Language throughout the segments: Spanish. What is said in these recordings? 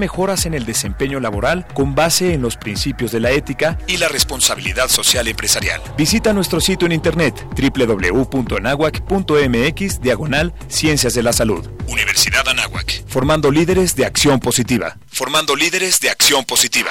mejoras en el desempeño laboral con base en los principios de la ética y la responsabilidad social empresarial. Visita nuestro sitio en internet www.anahuac.mx diagonal Ciencias de la Salud. Universidad Anáhuac. Formando líderes de acción positiva. Formando líderes de acción positiva.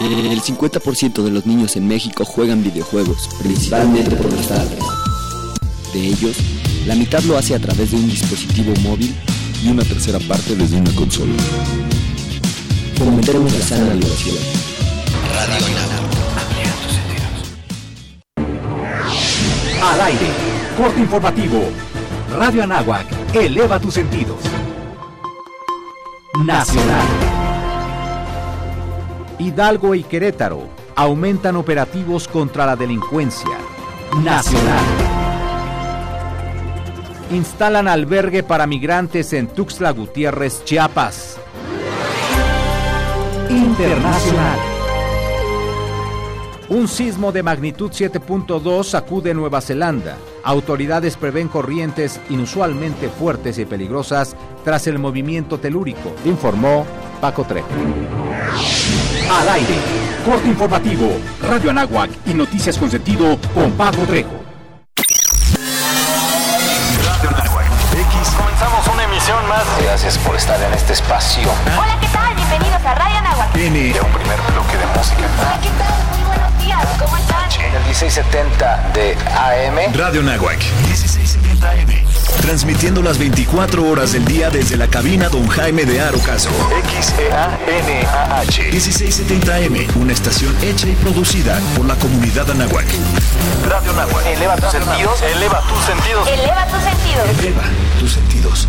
El 50% de los niños en México juegan videojuegos, principalmente por los padres. De ellos, la mitad lo hace a través de un dispositivo móvil y una tercera parte desde una consola. Fomentemos la sana diversión. Radio Al aire, corte informativo. Radio Anáhuac, eleva tus sentidos. Nacional. Hidalgo y Querétaro aumentan operativos contra la delincuencia. Nacional. Instalan albergue para migrantes en Tuxtla Gutiérrez, Chiapas. Internacional. Un sismo de magnitud 7.2 sacude Nueva Zelanda. Autoridades prevén corrientes inusualmente fuertes y peligrosas tras el movimiento telúrico, informó Paco Trejo. Al aire, corte informativo, Radio Anáhuac y noticias con sentido con Paco Trejo. Radio Anáhuac, X. Comenzamos una emisión más. Gracias por estar en este espacio. Hola, ¿qué tal? Bienvenidos a Radio Anáhuac. N. De un primer bloque de música. Hola, ¿qué tal? Muy buenos días. ¿Cómo están? En el 1670 de AM. Radio Nahuac, 1670 AM. Transmitiendo las 24 horas del día desde la cabina Don Jaime de Arocaso. X-E-A-N-A-H. 1670 AM, una estación hecha y producida por la comunidad Anahuac. Radio Anáhuac. Eleva tus sentidos. Eleva tus sentidos. Eleva tus sentidos. Eleva tus sentidos.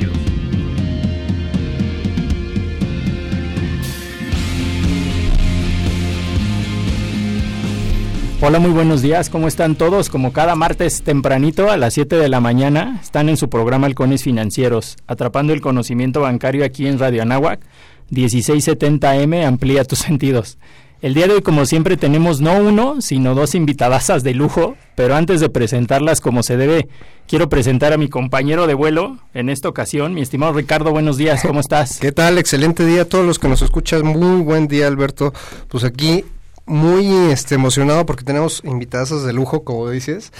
Hola, muy buenos días, ¿cómo están todos? Como cada martes tempranito a las 7 de la mañana están en su programa Halcones Financieros, atrapando el conocimiento bancario aquí en Radio Anáhuac, 1670M, amplía tus sentidos. El día de hoy, como siempre, tenemos no uno, sino dos invitadasas de lujo, pero antes de presentarlas como se debe, quiero presentar a mi compañero de vuelo en esta ocasión, mi estimado Ricardo, buenos días, ¿cómo estás? ¿Qué tal? Excelente día a todos los que nos escuchan. Muy buen día, Alberto. Pues aquí muy este emocionado porque tenemos invitadas de lujo, como dices,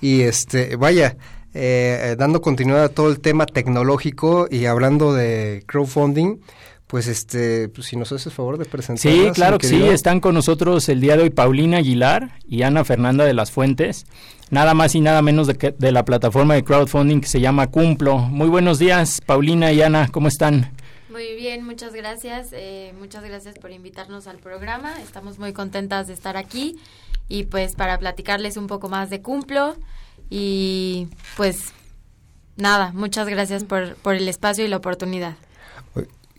y este, vaya, eh, dando continuidad a todo el tema tecnológico y hablando de crowdfunding, pues este, pues si nos haces favor de presentar. Sí, claro que sí, están con nosotros el día de hoy Paulina Aguilar y Ana Fernanda de las Fuentes, nada más y nada menos de, que, de la plataforma de crowdfunding que se llama Cumplo. Muy buenos días, Paulina y Ana, ¿cómo están? Muy bien, muchas gracias. Eh, muchas gracias por invitarnos al programa. Estamos muy contentas de estar aquí y pues para platicarles un poco más de Cumplo y pues nada, muchas gracias por, por el espacio y la oportunidad.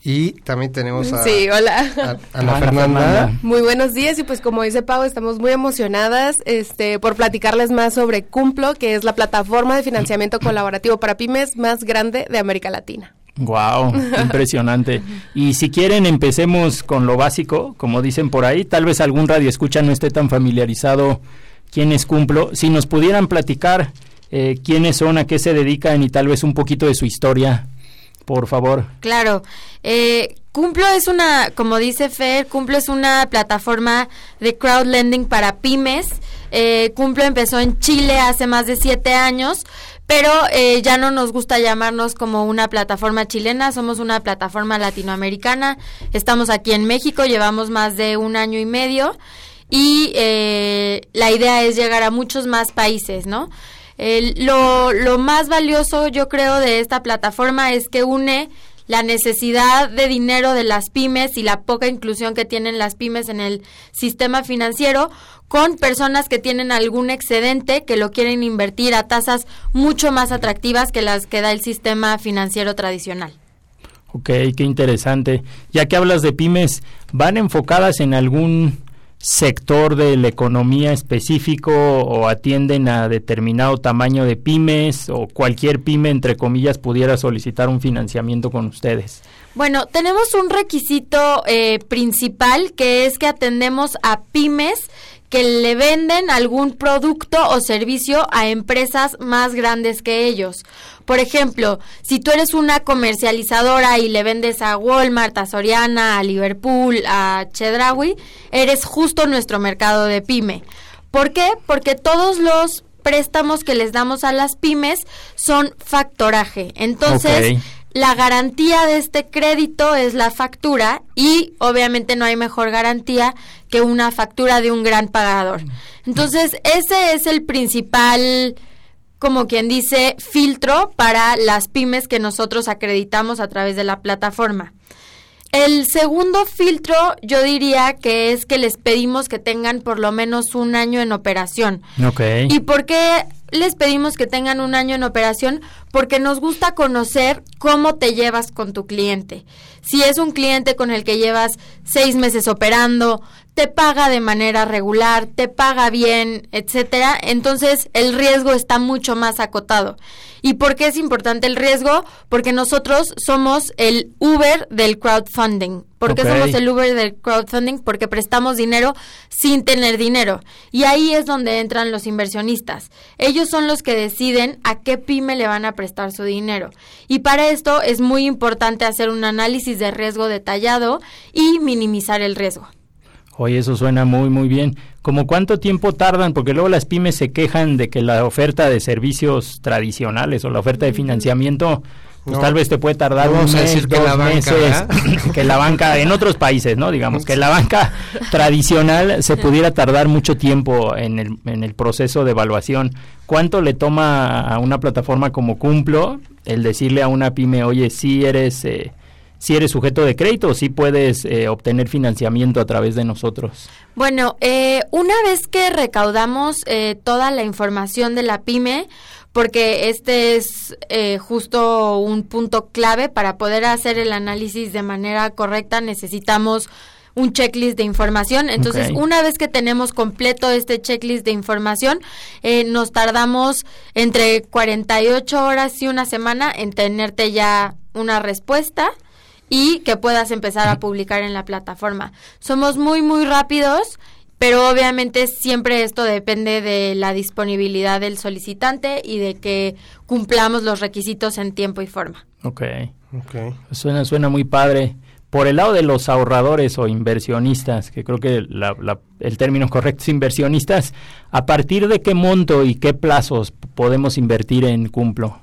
Y también tenemos a, sí, hola. a Ana, Ana Fernanda. Fernanda. Muy buenos días y pues como dice Pau, estamos muy emocionadas este, por platicarles más sobre Cumplo, que es la plataforma de financiamiento colaborativo para pymes más grande de América Latina. Wow, impresionante. Y si quieren empecemos con lo básico, como dicen por ahí, tal vez algún radio escucha no esté tan familiarizado quiénes cumplo. Si nos pudieran platicar eh, quiénes son, a qué se dedican y tal vez un poquito de su historia por favor. Claro. Eh, Cumplo es una, como dice Fer, Cumplo es una plataforma de crowdlending para pymes. Eh, Cumplo empezó en Chile hace más de siete años, pero eh, ya no nos gusta llamarnos como una plataforma chilena, somos una plataforma latinoamericana. Estamos aquí en México, llevamos más de un año y medio y eh, la idea es llegar a muchos más países, ¿no? lo, lo más valioso, yo creo, de esta plataforma es que une la necesidad de dinero de las pymes y la poca inclusión que tienen las pymes en el sistema financiero con personas que tienen algún excedente que lo quieren invertir a tasas mucho más atractivas que las que da el sistema financiero tradicional. Ok, qué interesante. Ya que hablas de pymes, ¿van enfocadas en algún sector de la economía específico o atienden a determinado tamaño de pymes o cualquier pyme, entre comillas, pudiera solicitar un financiamiento con ustedes? Bueno, tenemos un requisito eh, principal que es que atendemos a pymes que le venden algún producto o servicio a empresas más grandes que ellos. Por ejemplo, si tú eres una comercializadora y le vendes a Walmart, a Soriana, a Liverpool, a Chedraui, eres justo nuestro mercado de pyme. ¿Por qué? Porque todos los préstamos que les damos a las pymes son factoraje. Entonces, la garantía de este crédito es la factura y obviamente no hay mejor garantía que una factura de un gran pagador. Entonces, ese es el principal, como quien dice, filtro para las pymes que nosotros acreditamos a través de la plataforma. El segundo filtro yo diría que es que les pedimos que tengan por lo menos un año en operación. Okay. ¿Y por qué les pedimos que tengan un año en operación? Porque nos gusta conocer cómo te llevas con tu cliente. Si es un cliente con el que llevas seis meses operando, te paga de manera regular, te paga bien, etcétera, entonces el riesgo está mucho más acotado. ¿Y por qué es importante el riesgo? Porque nosotros somos el Uber del crowdfunding. ¿Por qué somos el Uber del crowdfunding? Porque prestamos dinero sin tener dinero. Y ahí es donde entran los inversionistas. Ellos son los que deciden a qué pyme le van a prestar su dinero. Y para esto es muy importante hacer un análisis de riesgo detallado y minimizar el riesgo. Oye, eso suena muy, muy bien. ¿Cómo cuánto tiempo tardan? Porque luego las pymes se quejan de que la oferta de servicios tradicionales o la oferta de financiamiento, pues tal vez te puede tardar un mes, dos meses, que la banca, en otros países, ¿no? Digamos, que la banca tradicional se pudiera tardar mucho tiempo en el, en el proceso de evaluación. ¿Cuánto le toma a una plataforma como Cumplo el decirle a una pyme, oye, si eres... Eh, si eres sujeto de crédito o si puedes eh, obtener financiamiento a través de nosotros? Bueno, eh, una vez que recaudamos eh, toda la información de la pyme, porque este es justo un punto clave para poder hacer el análisis de manera correcta, necesitamos un checklist de información. Entonces, una vez que tenemos completo este checklist de información, nos tardamos entre 48 horas y una semana en tenerte ya una respuesta y que puedas empezar a publicar en la plataforma. Somos muy, muy rápidos, pero obviamente siempre esto depende de la disponibilidad del solicitante y de que cumplamos los requisitos en tiempo y forma. Ok. okay. Suena, suena muy padre. Por el lado de los ahorradores o inversionistas, que creo que el término correcto es inversionistas, ¿a partir de qué monto y qué plazos podemos invertir en Cumplo?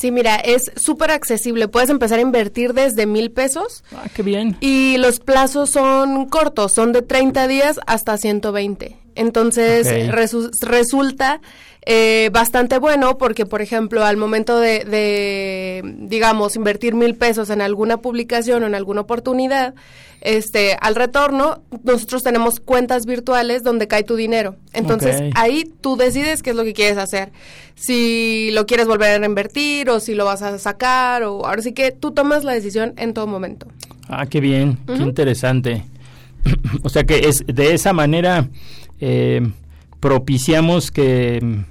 Sí, mira, es súper accesible. Puedes empezar a invertir desde mil pesos. Ah, qué bien. Y los plazos son cortos, son de 30 días hasta 120. Entonces resulta eh, bastante bueno porque, por ejemplo, al momento de, de, digamos, invertir mil pesos en alguna publicación o en alguna oportunidad, este, al retorno, nosotros tenemos cuentas virtuales donde cae tu dinero. Entonces, ahí tú decides qué es lo que quieres hacer. Si lo quieres volver a invertir o si lo vas a sacar o ahora sí que tú tomas la decisión en todo momento. Ah, qué bien, qué interesante. o sea que es de esa manera eh, propiciamos que,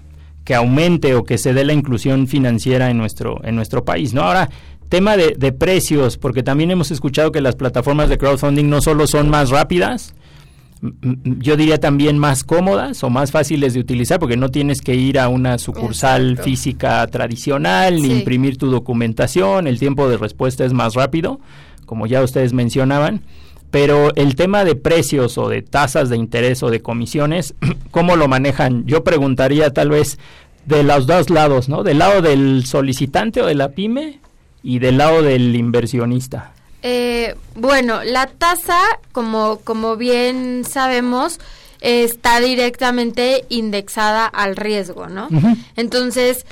que aumente o que se dé la inclusión financiera en nuestro en nuestro país, ¿no? Ahora Tema de, de, precios, porque también hemos escuchado que las plataformas de crowdfunding no solo son más rápidas, yo diría también más cómodas o más fáciles de utilizar porque no tienes que ir a una sucursal física tradicional ni imprimir tu documentación, el tiempo de respuesta es más rápido, como ya ustedes mencionaban. Pero el tema de precios o de tasas de interés o de comisiones, ¿cómo lo manejan? Yo preguntaría tal vez de los dos lados, ¿no? Del lado del solicitante o de la pyme y del lado del inversionista. Eh, bueno, la tasa, como, como bien sabemos, está directamente indexada al riesgo, ¿no? Entonces,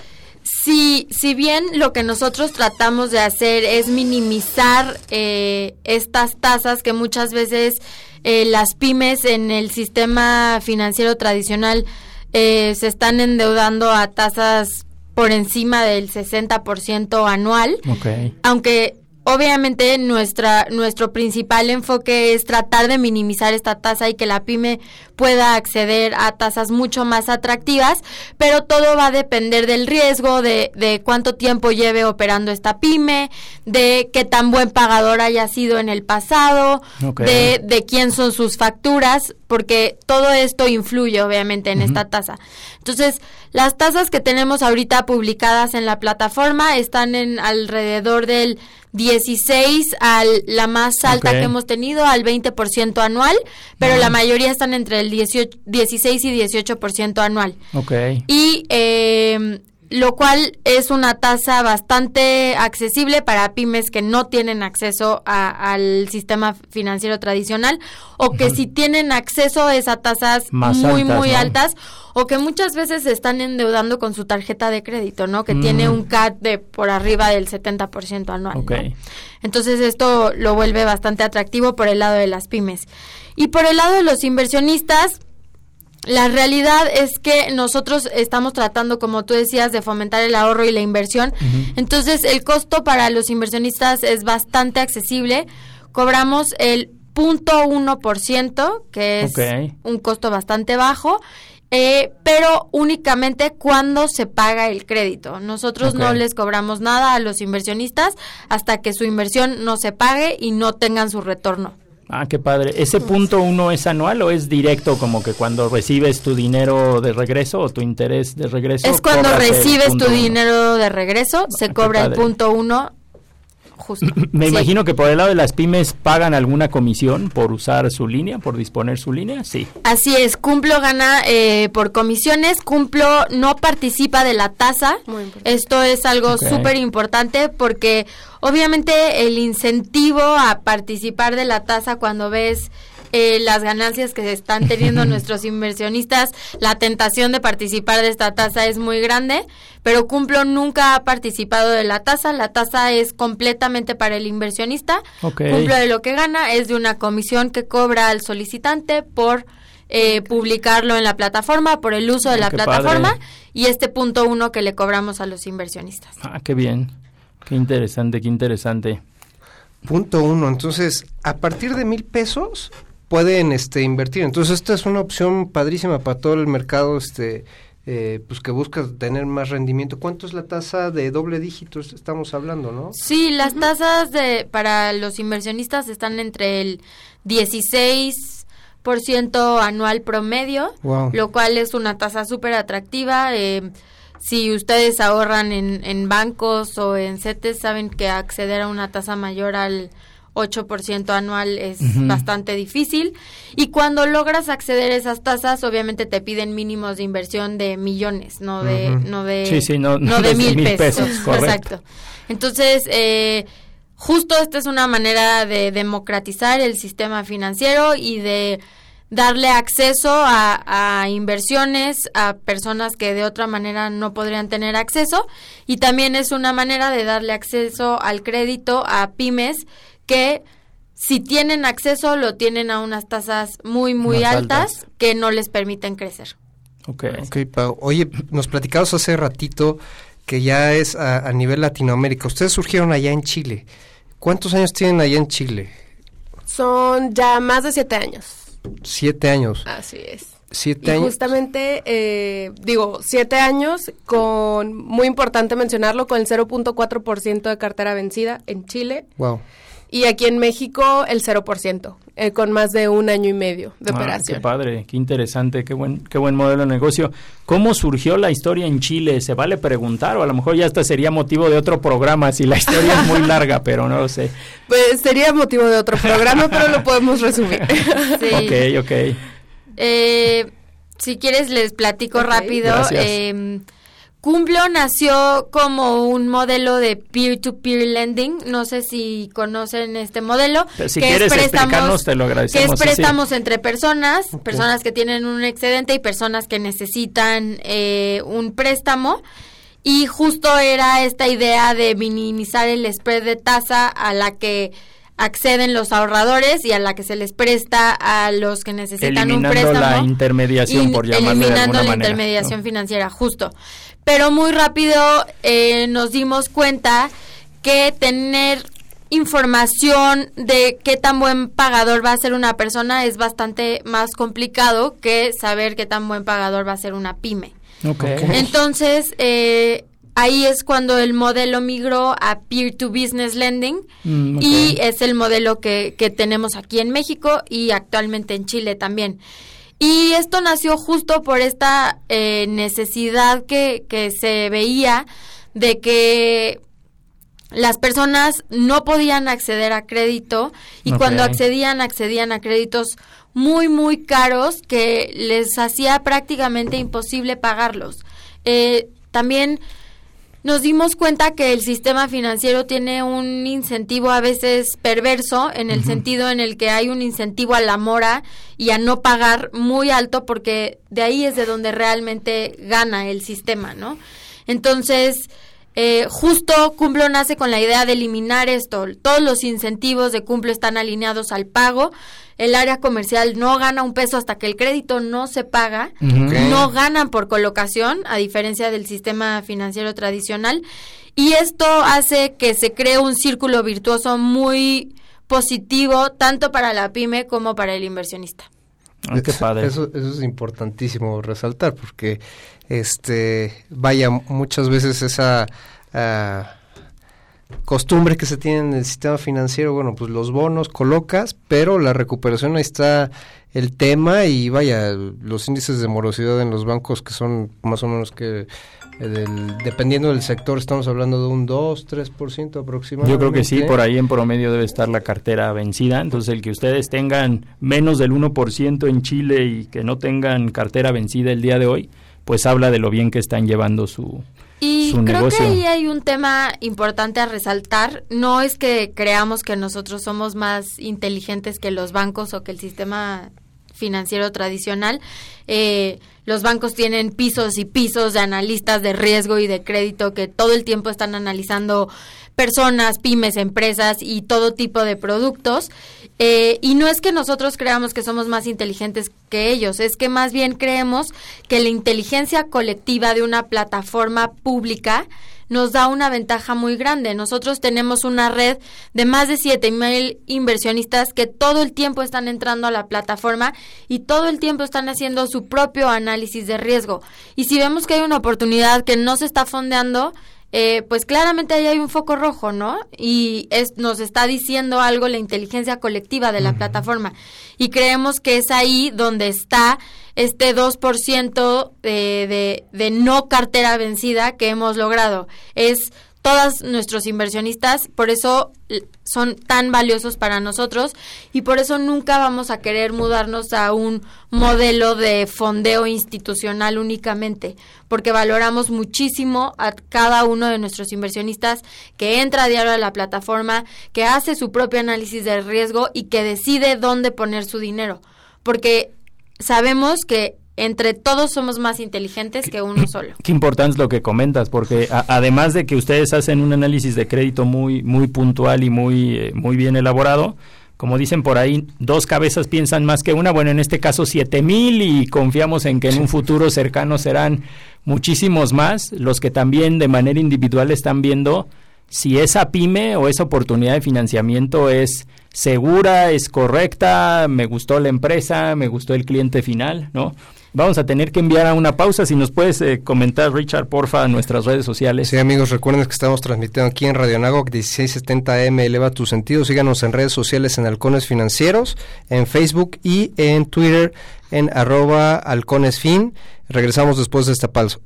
si, si bien lo que nosotros tratamos de hacer es minimizar eh, estas tasas que muchas veces eh, las pymes en el sistema financiero tradicional se están endeudando a tasas por encima del 60% anual, aunque Obviamente nuestra, nuestro principal enfoque es tratar de minimizar esta tasa y que la pyme pueda acceder a tasas mucho más atractivas, pero todo va a depender del riesgo, de, de cuánto tiempo lleve operando esta pyme, de qué tan buen pagador haya sido en el pasado, de, de quién son sus facturas, porque todo esto influye obviamente en esta tasa. Entonces, las tasas que tenemos ahorita publicadas en la plataforma están en alrededor del 16 al la más alta que hemos tenido al 20% anual, pero la mayoría están entre el 18, 16 y 18% anual. Okay. Y eh, lo cual es una tasa bastante accesible para pymes que no tienen acceso al sistema financiero tradicional o que si tienen acceso a esas tasas muy muy altas o que muchas veces se están endeudando con su tarjeta de crédito, ¿no? Que tiene mm. un CAT de por arriba del 70% anual. Entonces esto lo vuelve bastante atractivo por el lado de las pymes. Y por el lado de los inversionistas, la realidad es que nosotros estamos tratando, como tú decías, de fomentar el ahorro y la inversión. Entonces, el costo para los inversionistas es bastante accesible. Cobramos el 0.1%, que es un costo bastante bajo. Eh, pero únicamente cuando se paga el crédito. Nosotros no les cobramos nada a los inversionistas hasta que su inversión no se pague y no tengan su retorno. Ah, qué padre. ¿Ese punto uno es anual o es directo como que cuando recibes tu dinero de regreso o tu interés de regreso? Es cuando recibes tu dinero de regreso, se ah, cobra el punto uno Me imagino que por el lado de las pymes pagan alguna comisión por usar su línea, por disponer su línea, sí. Así es, Cumplo gana eh, por comisiones, Cumplo no participa de la tasa. Esto es algo súper importante porque obviamente el incentivo a participar de la tasa cuando ves eh, las ganancias que están teniendo nuestros inversionistas, la tentación de participar de esta tasa es muy grande, pero Cumplo nunca ha participado de la tasa, la tasa es completamente para el inversionista, Cumplo de lo que gana es de una comisión que cobra al solicitante por eh, publicarlo en la plataforma, por el uso de la plataforma y este punto uno que le cobramos a los inversionistas. Ah, qué bien, qué interesante, qué interesante. Punto uno, entonces, a partir de mil pesos pueden este invertir. Entonces esta es una opción padrísima para todo el mercado este eh, pues que busca tener más rendimiento. ¿Cuánto es la tasa de doble dígito estamos hablando, no? Sí, las tasas de para los inversionistas están entre el 16 ciento anual promedio, lo cual es una tasa súper atractiva. Eh, si ustedes ahorran en, en bancos o en CETES, saben que acceder a una tasa mayor al 8% anual es bastante difícil. Y cuando logras acceder a esas tasas, obviamente te piden mínimos de inversión de millones, no de, no de, no, de mil pesos. Exacto. Entonces, eh, justo esta es una manera de democratizar el sistema financiero y de darle acceso a, a, inversiones a personas que de otra manera no podrían tener acceso y también es una manera de darle acceso al crédito a pymes que si tienen acceso lo tienen a unas tasas muy, muy altas, que no les permiten crecer. Ok, okay Pau. Oye, nos platicabas hace ratito que ya es a, nivel Latinoamérica. Ustedes surgieron allá en Chile. ¿Cuántos años tienen allá en Chile? Son ya más de siete años. Siete años. Así es. Siete y años. Justamente, eh, digo, siete años con, muy importante mencionarlo, con el 0.4% de cartera vencida en Chile. Wow y aquí en México el 0%, eh, con más de un año y medio de Ah, operación. Qué padre, qué interesante, qué buen, qué buen modelo de negocio. ¿Cómo surgió la historia en Chile? ¿Se vale preguntar? O a lo mejor ya hasta sería motivo de otro programa si la historia es muy larga, pero no lo sé. Pues sería motivo de otro programa, pero lo podemos resumir. Sí. Ok, ok. Eh, si quieres les platico rápido. Gracias. Eh, Cumplo nació como un modelo de peer-to-peer lending. No sé si conocen este modelo. Pero si que es quieres préstamos- explicarnos, te lo Que es sí, sí. préstamos entre personas, personas que tienen un excedente y personas que necesitan eh, un préstamo. Y justo era esta idea de minimizar el spread de tasa a la que acceden los ahorradores y a la que se les presta a los que necesitan un Eliminando préstamo. la intermediación, In- por llamarle de alguna la manera, intermediación ¿no? financiera, justo. Pero muy rápido eh, nos dimos cuenta que tener información de qué tan buen pagador va a ser una persona es bastante más complicado que saber qué tan buen pagador va a ser una pyme. Ok. Entonces, eh, ahí es cuando el modelo migró a peer-to-business lending Mm, y es el modelo que, que tenemos aquí en México y actualmente en Chile también. Y esto nació justo por esta eh, necesidad que, que se veía de que las personas no podían acceder a crédito y cuando accedían, accedían a créditos muy, muy caros que les hacía prácticamente imposible pagarlos. Eh, también nos dimos cuenta que el sistema financiero tiene un incentivo a veces perverso en el sentido en el que hay un incentivo a la mora y a no pagar muy alto porque de ahí es de donde realmente gana el sistema, ¿no? Entonces, eh, justo Cumplo nace con la idea de eliminar esto. Todos los incentivos de Cumplo están alineados al pago. El área comercial no gana un peso hasta que el crédito no se paga. No ganan por colocación, a diferencia del sistema financiero tradicional. Y esto hace que se cree un círculo virtuoso muy positivo, tanto para la pyme como para el inversionista. Ah, qué padre. Eso, eso es importantísimo resaltar porque, este, vaya, muchas veces esa ah, costumbre que se tiene en el sistema financiero, bueno, pues los bonos colocas, pero la recuperación ahí está el tema y vaya, los índices de morosidad en los bancos que son más o menos que, eh, dependiendo del sector, estamos hablando de un 2, 3% aproximadamente. Yo creo que sí, por ahí en promedio debe estar la cartera vencida. Entonces, el que ustedes tengan menos del 1% en Chile y que no tengan cartera vencida el día de hoy, pues habla de lo bien que están llevando su, Y su creo negocio. que ahí hay un tema importante a resaltar. No es que creamos que nosotros somos más inteligentes que los bancos o que el sistema financiero tradicional. Eh, los bancos tienen pisos y pisos de analistas de riesgo y de crédito que todo el tiempo están analizando personas, pymes, empresas y todo tipo de productos. Eh, y no es que nosotros creamos que somos más inteligentes que ellos, es que más bien creemos que la inteligencia colectiva de una plataforma pública nos da una ventaja muy grande. Nosotros tenemos una red de más de 7 mil inversionistas que todo el tiempo están entrando a la plataforma y todo el tiempo están haciendo su propio análisis de riesgo. Y si vemos que hay una oportunidad que no se está fondeando, eh, pues claramente ahí hay un foco rojo, ¿no? Y es, nos está diciendo algo la inteligencia colectiva de la plataforma. Y creemos que es ahí donde está este 2% de, de, de no cartera vencida que hemos logrado. Es todos nuestros inversionistas, por eso son tan valiosos para nosotros y por eso nunca vamos a querer mudarnos a un modelo de fondeo institucional únicamente, porque valoramos muchísimo a cada uno de nuestros inversionistas que entra a diario a la plataforma, que hace su propio análisis de riesgo y que decide dónde poner su dinero, porque sabemos que entre todos somos más inteligentes que uno solo. Qué importante es lo que comentas, porque a- además de que ustedes hacen un análisis de crédito muy, muy puntual y muy, eh, muy bien elaborado, como dicen por ahí, dos cabezas piensan más que una. Bueno, en este caso siete mil y confiamos en que en un futuro cercano serán muchísimos más los que también de manera individual están viendo si esa pyme o esa oportunidad de financiamiento es segura, es correcta, me gustó la empresa, me gustó el cliente final, ¿no? Vamos a tener que enviar a una pausa. Si nos puedes eh, comentar, Richard, porfa, en nuestras redes sociales. Sí, amigos, recuerden que estamos transmitiendo aquí en Radio Nagoc 1670M. Eleva tu sentido. Síganos en redes sociales en Halcones Financieros, en Facebook y en Twitter en arroba halconesfin. Regresamos después de esta pausa.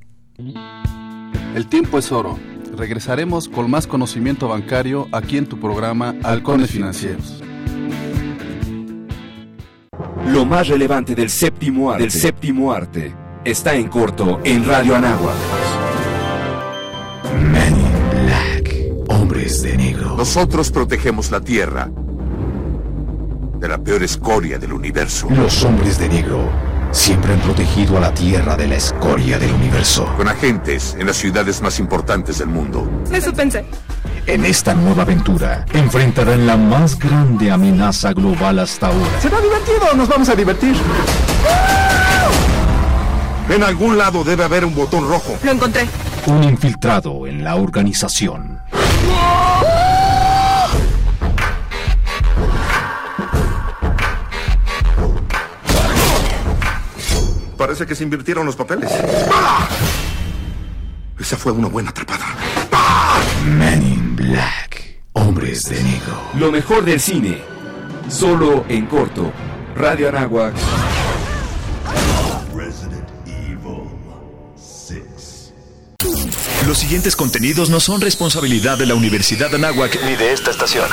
El tiempo es oro. Regresaremos con más conocimiento bancario aquí en tu programa Halcones Financieros. Lo más relevante del séptimo arte, del séptimo arte está en corto en Radio Anagua. Men in Black, hombres de negro. Nosotros protegemos la Tierra de la peor escoria del universo. Los hombres de negro siempre han protegido a la Tierra de la escoria del universo. Con agentes en las ciudades más importantes del mundo. Eso pensé. En esta nueva aventura enfrentarán la más grande amenaza global hasta ahora. ¿Será divertido? Nos vamos a divertir. En algún lado debe haber un botón rojo. Lo encontré. Un infiltrado en la organización. Parece que se invirtieron los papeles. Esa fue una buena atrapada. Men in Black. Hombres de negro. Lo mejor del cine. Solo en corto. Radio Anáhuac. Los siguientes contenidos no son responsabilidad de la Universidad Anáhuac ni de esta estación.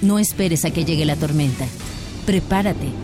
No esperes a que llegue la tormenta. Prepárate.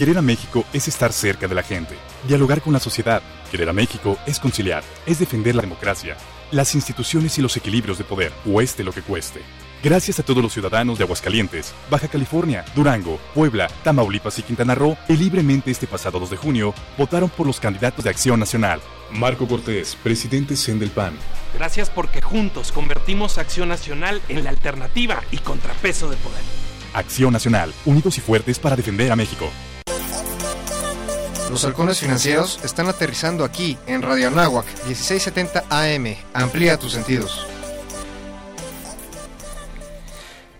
Querer a México es estar cerca de la gente, dialogar con la sociedad. Querer a México es conciliar, es defender la democracia, las instituciones y los equilibrios de poder, cueste lo que cueste. Gracias a todos los ciudadanos de Aguascalientes, Baja California, Durango, Puebla, Tamaulipas y Quintana Roo que libremente este pasado 2 de junio votaron por los candidatos de Acción Nacional. Marco Cortés, presidente CEN del PAN. Gracias porque juntos convertimos Acción Nacional en la alternativa y contrapeso de poder. Acción Nacional, unidos y fuertes para defender a México. Los halcones financieros están aterrizando aquí en Radio Anáhuac 1670 AM. Amplía tus sentidos.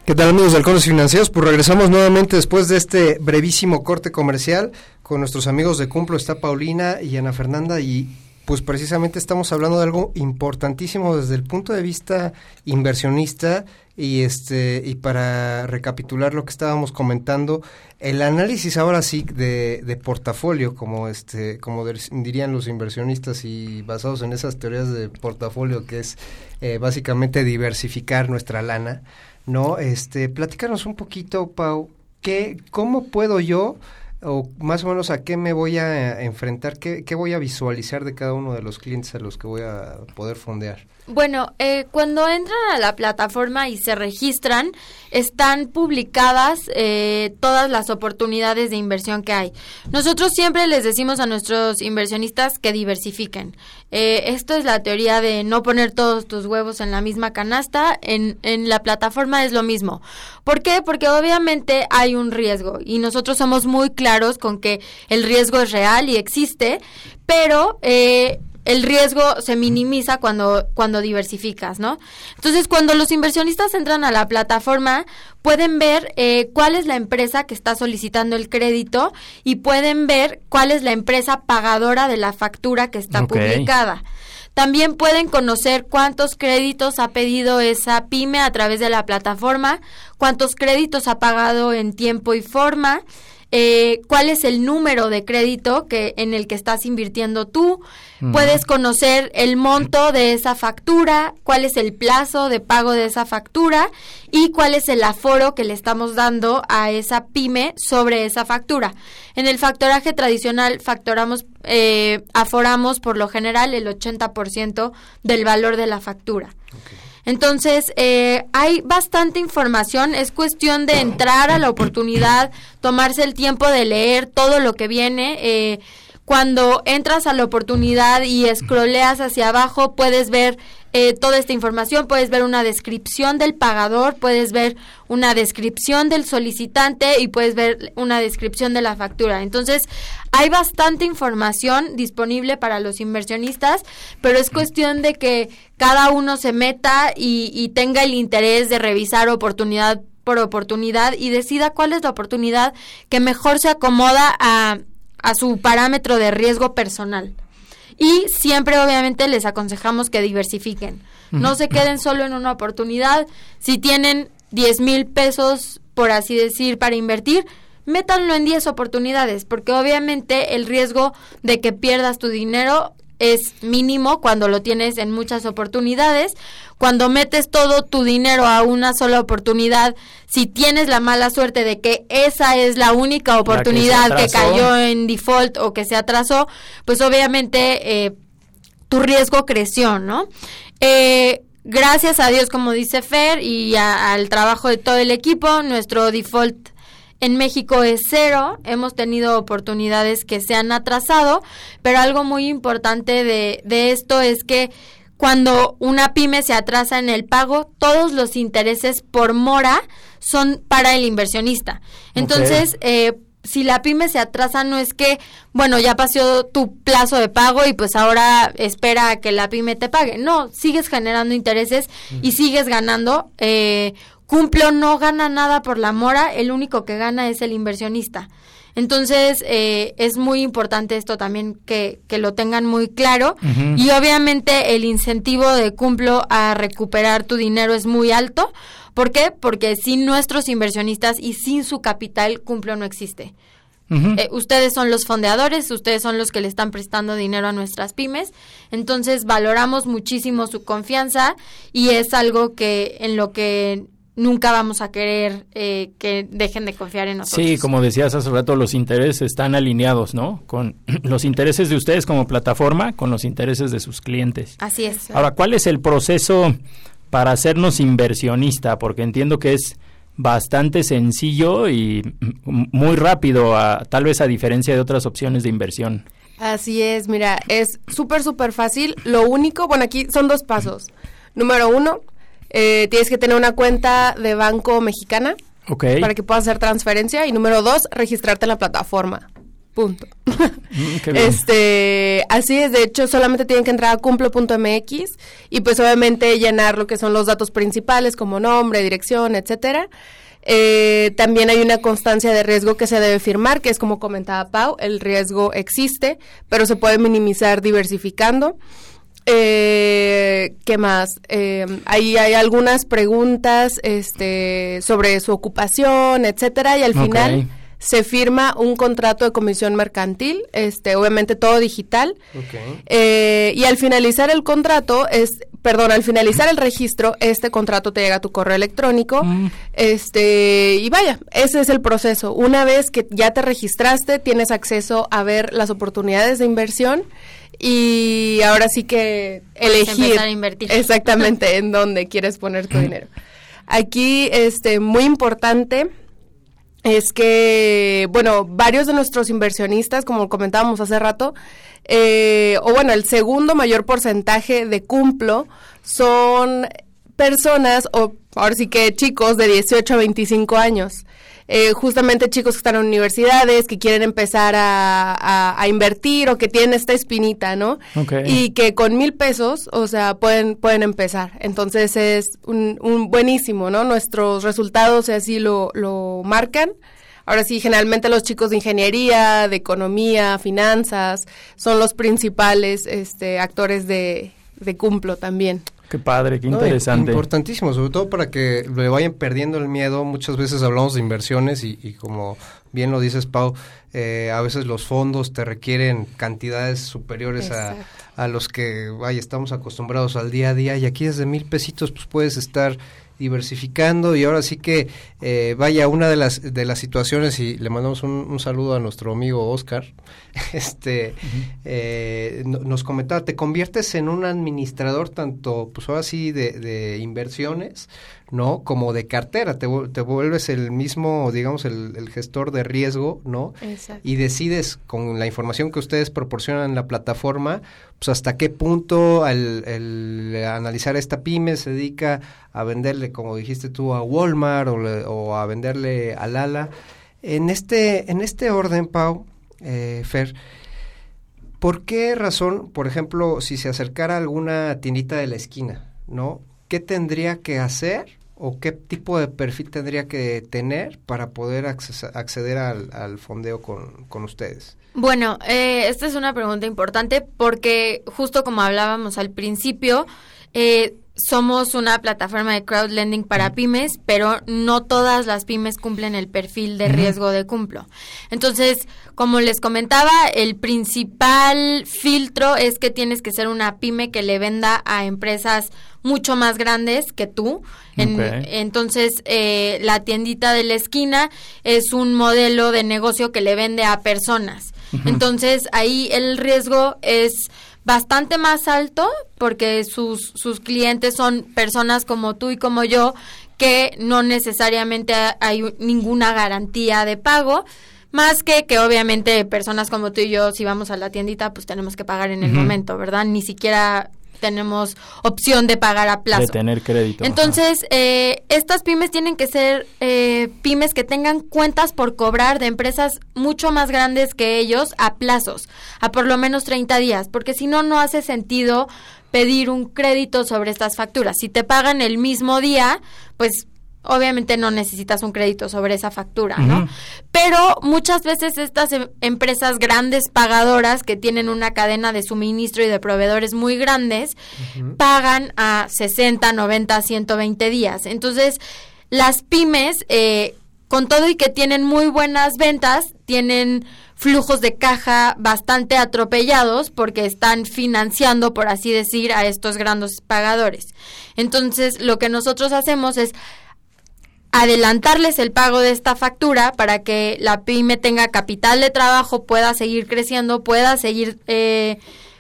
¿Qué tal amigos de Halcones Financieros? Pues regresamos nuevamente después de este brevísimo corte comercial con nuestros amigos de Cumplo. Está Paulina y Ana Fernanda y pues precisamente estamos hablando de algo importantísimo desde el punto de vista inversionista y este y para recapitular lo que estábamos comentando el análisis ahora sí de, de portafolio como este como dirían los inversionistas y basados en esas teorías de portafolio que es eh, básicamente diversificar nuestra lana no este platícanos un poquito Pau qué cómo puedo yo o más o menos a qué me voy a enfrentar, qué, qué, voy a visualizar de cada uno de los clientes a los que voy a poder fondear. Bueno, eh, cuando entran a la plataforma y se registran, están publicadas eh, todas las oportunidades de inversión que hay. Nosotros siempre les decimos a nuestros inversionistas que diversifiquen. Eh, esto es la teoría de no poner todos tus huevos en la misma canasta. En, en la plataforma es lo mismo. ¿Por qué? Porque obviamente hay un riesgo y nosotros somos muy claros con que el riesgo es real y existe, pero eh, el riesgo se minimiza cuando, cuando diversificas, ¿no? Entonces, cuando los inversionistas entran a la plataforma, pueden ver eh, cuál es la empresa que está solicitando el crédito y pueden ver cuál es la empresa pagadora de la factura que está okay. publicada. También pueden conocer cuántos créditos ha pedido esa pyme a través de la plataforma, cuántos créditos ha pagado en tiempo y forma, eh, cuál es el número de crédito que en el que estás invirtiendo tú, mm. puedes conocer el monto de esa factura, cuál es el plazo de pago de esa factura y cuál es el aforo que le estamos dando a esa pyme sobre esa factura. En el factoraje tradicional factoramos, eh, aforamos por lo general el 80% del valor de la factura. Entonces, eh, hay bastante información, es cuestión de entrar a la oportunidad, tomarse el tiempo de leer todo lo que viene. Eh, cuando entras a la oportunidad y escroleas hacia abajo, puedes ver eh, toda esta información, puedes ver una descripción del pagador, puedes ver una descripción del solicitante y puedes ver una descripción de la factura. Entonces, hay bastante información disponible para los inversionistas, pero es cuestión de que cada uno se meta y, y tenga el interés de revisar oportunidad por oportunidad y decida cuál es la oportunidad que mejor se acomoda a, a su parámetro de riesgo personal. Y siempre obviamente les aconsejamos que diversifiquen. No se queden solo en una oportunidad. Si tienen 10 mil pesos, por así decir, para invertir, métanlo en 10 oportunidades, porque obviamente el riesgo de que pierdas tu dinero es mínimo cuando lo tienes en muchas oportunidades. Cuando metes todo tu dinero a una sola oportunidad, si tienes la mala suerte de que esa es la única oportunidad que, cayó en default o que se atrasó, pues obviamente eh, tu riesgo creció, ¿no? Eh, gracias a Dios, como dice Fer, y al trabajo de todo el equipo, nuestro default en México es cero, hemos tenido oportunidades que se han atrasado, pero algo muy importante de, de esto es que cuando una pyme se atrasa en el pago, todos los intereses por mora son para el inversionista. Entonces, eh, si la pyme se atrasa, no es que, bueno, ya pasó tu plazo de pago y pues ahora espera a que la pyme te pague. No, sigues generando intereses y sigues ganando. Eh, Cumplo no gana nada por la mora, el único que gana es el inversionista. Entonces, eh, es muy importante esto también que, que lo tengan muy claro. Y obviamente el incentivo de Cumplo a recuperar tu dinero es muy alto. ¿Por qué? Porque sin nuestros inversionistas y sin su capital, Cumplo no existe. Eh, ustedes son los fondeadores, ustedes son los que le están prestando dinero a nuestras pymes. Entonces, valoramos muchísimo su confianza y es algo que en lo que nunca vamos a querer eh, que dejen de confiar en nosotros. Sí, como decías hace rato, los intereses están alineados, ¿no? Con los intereses de ustedes como plataforma, con los intereses de sus clientes. Así es. Ahora, ¿cuál es el proceso para hacernos inversionista? Porque entiendo que es bastante sencillo y muy rápido, tal vez a diferencia de otras opciones de inversión. Así es, mira, es súper, súper fácil. Lo único, bueno, aquí son dos pasos. Número uno, eh, tienes que tener una cuenta de banco mexicana para que puedas hacer transferencia. Y número dos, registrarte en la plataforma. Punto. Mm, este, así es, de hecho, solamente tienen que entrar a cumplo.mx y pues obviamente llenar lo que son los datos principales como nombre, dirección, etcétera. Eh, también hay una constancia de riesgo que se debe firmar, que es como comentaba Pau, el riesgo existe, pero se puede minimizar diversificando. Eh, ¿Qué más? Eh, ahí hay algunas preguntas este, sobre su ocupación, etcétera, y al final se firma un contrato de comisión mercantil, este, obviamente todo digital. Eh, y al finalizar el contrato, es, perdón, al finalizar el registro, este contrato te llega a tu correo electrónico. Mm. Este, y vaya, ese es el proceso. Una vez que ya te registraste, tienes acceso a ver las oportunidades de inversión y ahora sí que elegir exactamente en dónde quieres poner tu dinero. Aquí, este, muy importante es que, bueno, varios de nuestros inversionistas, como comentábamos hace rato, eh, o bueno, el segundo mayor porcentaje de cumplo son personas, o ahora sí que chicos de 18 a 25 años. Eh, justamente chicos que están en universidades, que quieren empezar a, invertir o que tienen esta espinita, ¿no? Y que con mil pesos, o sea, pueden, pueden empezar. Entonces es un, buenísimo, ¿no? Nuestros resultados así lo, lo marcan. Ahora sí, generalmente los chicos de ingeniería, de economía, finanzas, son los principales este, actores de, de Cumplo también. Qué padre, qué interesante. importantísimo, sobre todo para que le vayan perdiendo el miedo. Muchas veces hablamos de inversiones y, como bien lo dices, Pau, eh, a veces los fondos te requieren cantidades superiores a, a, los que vaya, estamos acostumbrados al día a día y aquí desde mil pesitos pues puedes estar diversificando y ahora sí que eh, vaya una de las de las situaciones y le mandamos un, saludo a nuestro amigo Oscar este eh, nos comentaba te conviertes en un administrador tanto pues ahora sí de, de inversiones no como de cartera te, te vuelves el mismo digamos el, gestor de riesgo no Exacto. y decides con la información que ustedes proporcionan en la plataforma pues hasta qué punto al, el analizar esta pyme se dedica a venderle, como dijiste tú, a Walmart o, a venderle a Lala. En este, en este orden, Pau, eh, Fer, ¿por qué razón, por ejemplo, si se acercara a alguna tiendita de la esquina, ¿no? ¿Qué tendría que hacer o qué tipo de perfil tendría que tener para poder acceder al, fondeo con, con ustedes? Bueno, eh, esta es una pregunta importante porque justo como hablábamos al principio, eh, somos una plataforma de crowdlending para pymes, pero no todas las pymes cumplen el perfil de riesgo de cumplo. Entonces, como les comentaba, el principal filtro es que tienes que ser una pyme que le venda a empresas mucho más grandes que tú. Entonces, eh, la tiendita de la esquina es un modelo de negocio que le vende a personas. Entonces, ahí el riesgo es bastante más alto porque sus, sus clientes son personas como tú y como yo que no necesariamente hay ninguna garantía de pago. Más que que obviamente personas como tú y yo, si vamos a la tiendita, pues tenemos que pagar en el momento, ¿verdad? Ni siquiera tenemos opción de pagar a plazo. De tener crédito. Entonces, eh, estas pymes tienen que ser eh, pymes que tengan cuentas por cobrar de empresas mucho más grandes que ellos a plazos, a por lo menos 30 días, porque si no, no hace sentido pedir un crédito sobre estas facturas. Si te pagan el mismo día, pues obviamente no necesitas un crédito sobre esa factura, ¿no? Pero muchas veces estas em, empresas grandes pagadoras que tienen una cadena de suministro y de proveedores muy grandes pagan a 60, 90, 120 días. Entonces, las pymes, eh, con todo y que tienen muy buenas ventas, tienen flujos de caja bastante atropellados porque están financiando, por así decir, a estos grandes pagadores. Entonces, lo que nosotros hacemos es adelantarles el pago de esta factura para que la pyme tenga capital de trabajo, pueda seguir creciendo, pueda seguir eh,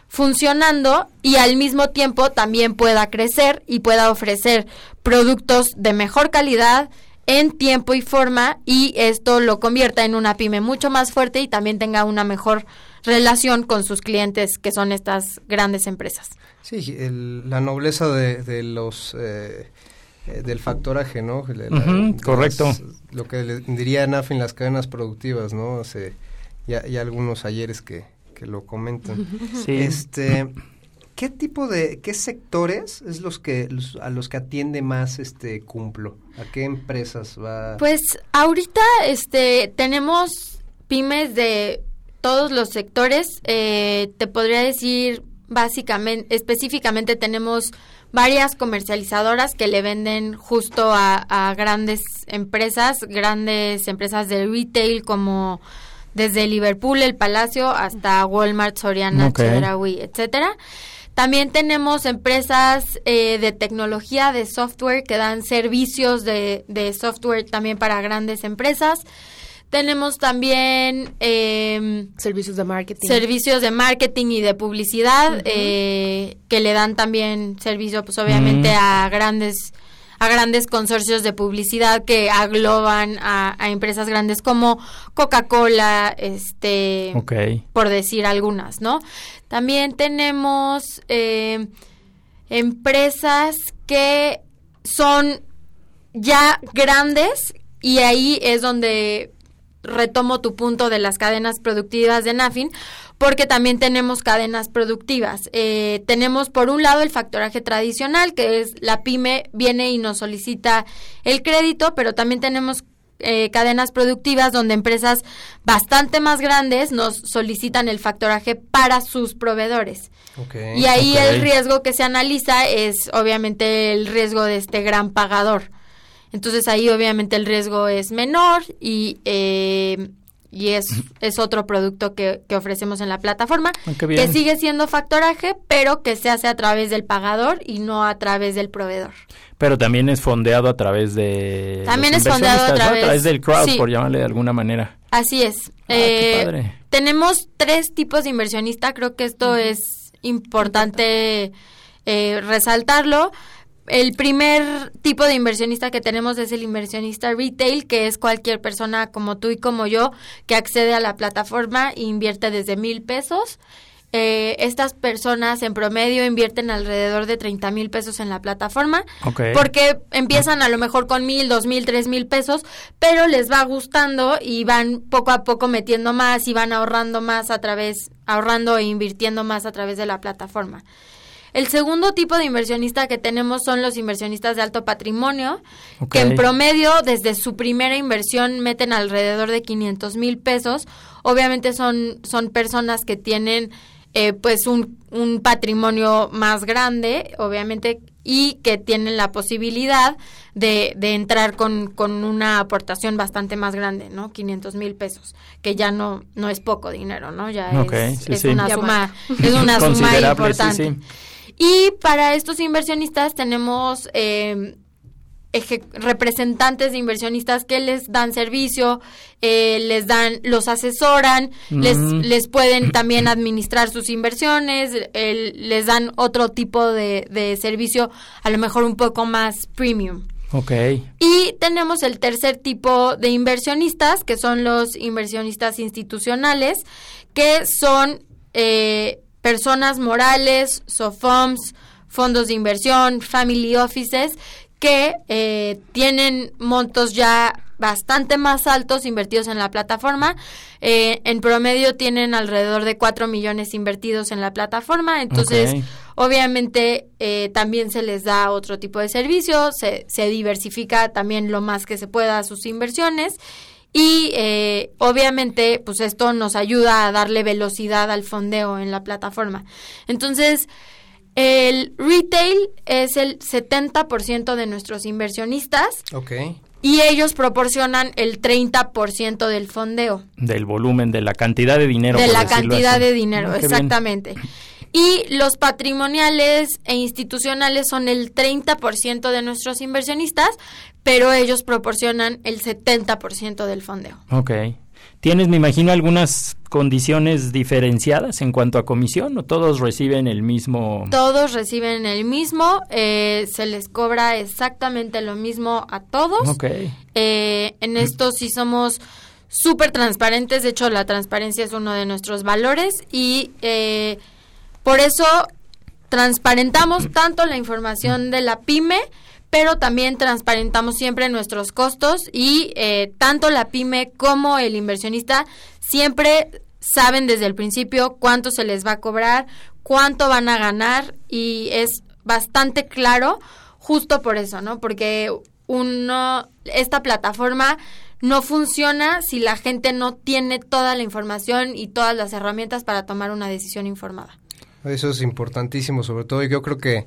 funcionando y al mismo tiempo también pueda crecer y pueda ofrecer productos de mejor calidad en tiempo y forma y esto lo convierta en una pyme mucho más fuerte y también tenga una mejor relación con sus clientes que son estas grandes empresas. Sí, la nobleza de, los... Eh, eh, del factoraje, ¿no? correcto. lo que le diría NAF en las cadenas productivas, ¿no? ya, hay algunos ayeres que, que lo comentan. Sí. Este, ¿Qué tipo de, qué sectores es los que a los que atiende más este Cumplo? ¿A qué empresas va? Pues ahorita este tenemos pymes de todos los sectores. Eh, te podría decir básicamente, específicamente tenemos varias comercializadoras que le venden justo a, grandes empresas, grandes empresas de retail como desde Liverpool, el Palacio, hasta Walmart, Soriana, okay. etcétera. También tenemos empresas eh, de tecnología, de software, que dan servicios de, de software también para grandes empresas. Tenemos también eh, servicios de marketing. Servicios de marketing y de publicidad eh, que le dan también servicio, pues obviamente a grandes a grandes consorcios de publicidad que agloban a, empresas grandes como Coca-Cola, este, por decir algunas, ¿no? También tenemos eh, empresas que son ya grandes y ahí es donde retomo tu punto de las cadenas productivas de NAFIN, porque también tenemos cadenas productivas. Eh, tenemos por un lado el factoraje tradicional, que es la pyme viene y nos solicita el crédito, pero también tenemos eh, cadenas productivas donde empresas bastante más grandes nos solicitan el factoraje para sus proveedores. y ahí el riesgo que se analiza es obviamente el riesgo de este gran pagador. Entonces ahí obviamente el riesgo es menor y, eh, y es, es otro producto que, que ofrecemos en la plataforma, Ah, que sigue siendo factoraje, pero que se hace a través del pagador y no a través del proveedor. Pero también es fondeado a través de... También es fondeado a través- A través del crowd, sí. por llamarle de alguna manera. Así es. Ah, qué Eh, padre. tenemos tres tipos de inversionista, creo que esto es importante eh, resaltarlo. El primer tipo de inversionista que tenemos es el inversionista retail, que es cualquier persona como tú y como yo que accede a la plataforma e invierte desde mil pesos. Eh, estas personas en promedio invierten alrededor de 30 mil pesos en la plataforma porque empiezan a lo mejor con mil, dos mil, tres mil pesos, pero les va gustando y van poco a poco metiendo más y van ahorrando más a través, ahorrando e invirtiendo más a través de la plataforma. El segundo tipo de inversionista que tenemos son los inversionistas de alto patrimonio, que en promedio desde su primera inversión meten alrededor de 500 mil pesos. Obviamente son, son personas que tienen eh, pues un, un patrimonio más grande, obviamente, y que tienen la posibilidad de, de entrar con, con una aportación bastante más grande, ¿no? 500 mil pesos, que ya no, no es poco dinero, ¿no? Ya es, sí, es sí. una Ya suma, es una suma importante. sí. Y para estos inversionistas tenemos eh, representantes de inversionistas que les dan servicio, eh, les dan, los asesoran, les, Mm. les pueden también administrar sus inversiones, les dan otro tipo de, de servicio, a lo mejor un poco más premium. Ok. Y tenemos el tercer tipo de inversionistas, que son los inversionistas institucionales, que son eh, personas morales, SOFOMS, fondos de inversión, family offices, que eh, tienen montos ya bastante más altos invertidos en la plataforma. Eh, en promedio tienen alrededor de 4 millones invertidos en la plataforma. Entonces. Obviamente eh, también se les da otro tipo de servicio, se, se diversifica también lo más que se pueda sus inversiones y eh, obviamente pues esto nos ayuda a darle velocidad al fondeo en la plataforma. Entonces, el retail es el 70% de nuestros inversionistas Ok. y ellos proporcionan el 30% del fondeo Del volumen, de la cantidad de dinero. de la cantidad así. de dinero, Ah, bien. exactamente. Y los patrimoniales e institucionales son el 30% de nuestros inversionistas, pero ellos proporcionan el 70% del fondeo. Ok. ¿Tienes, me imagino, algunas condiciones diferenciadas en cuanto a comisión o todos reciben el mismo? Todos reciben el mismo, eh, se les cobra exactamente lo mismo a todos. Ok. Eh, en esto sí somos súper transparentes, de hecho la transparencia es uno de nuestros valores y eh, por eso transparentamos tanto la información de la pyme, pero también transparentamos siempre nuestros costos y eh, tanto la pyme como el inversionista siempre saben desde el principio cuánto se les va a cobrar, cuánto van a ganar y es bastante claro justo por eso, ¿no? Porque uno, esta plataforma no funciona si la gente no tiene toda la información y todas las herramientas para tomar una decisión informada. Eso es importantísimo, sobre todo, y yo creo que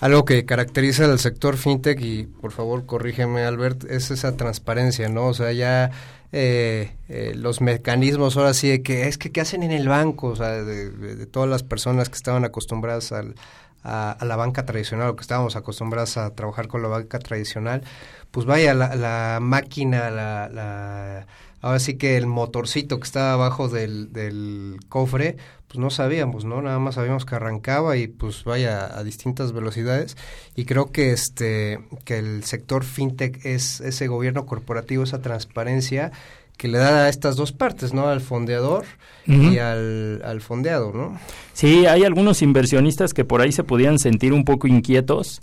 algo que caracteriza al sector fintech, y por favor corrígeme Albert, es esa transparencia, ¿no? O sea, ya eh, eh, los mecanismos ahora sí de que es que qué hacen en el banco, o sea, de, todas las personas que estaban acostumbradas al, a, la banca tradicional o que estábamos acostumbradas a trabajar con la banca tradicional, pues vaya, la, la máquina, la, la, ahora sí que el motorcito que estaba abajo del, del cofre, pues no sabíamos, ¿no? Nada más sabíamos que arrancaba y pues vaya a distintas velocidades y creo que este que el sector fintech es ese gobierno corporativo, esa transparencia que le da a estas dos partes, ¿no? Al fondeador y al, al fondeado, ¿no? Sí, hay algunos inversionistas que por ahí se podían sentir un poco inquietos,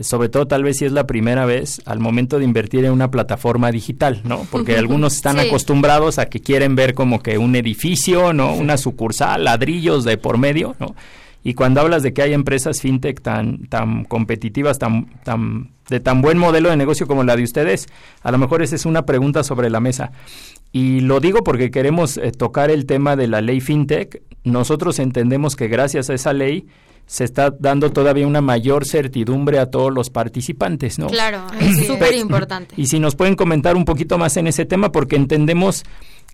sobre todo tal vez si es la primera vez al momento de invertir en una plataforma digital, ¿no? Porque algunos están Sí. acostumbrados a que quieren ver como que un edificio, ¿no? Una sucursal, ladrillos de por medio, ¿no? Y cuando hablas de que hay empresas fintech tan tan competitivas, tan tan de tan buen modelo de negocio como la de ustedes, a lo mejor esa es una pregunta sobre la mesa. Y lo digo porque queremos eh, tocar el tema de la ley fintech. Nosotros entendemos que gracias a esa ley se está dando todavía una mayor certidumbre a todos los participantes, ¿no? Claro, es súper importante. Y si nos pueden comentar un poquito más en ese tema, porque entendemos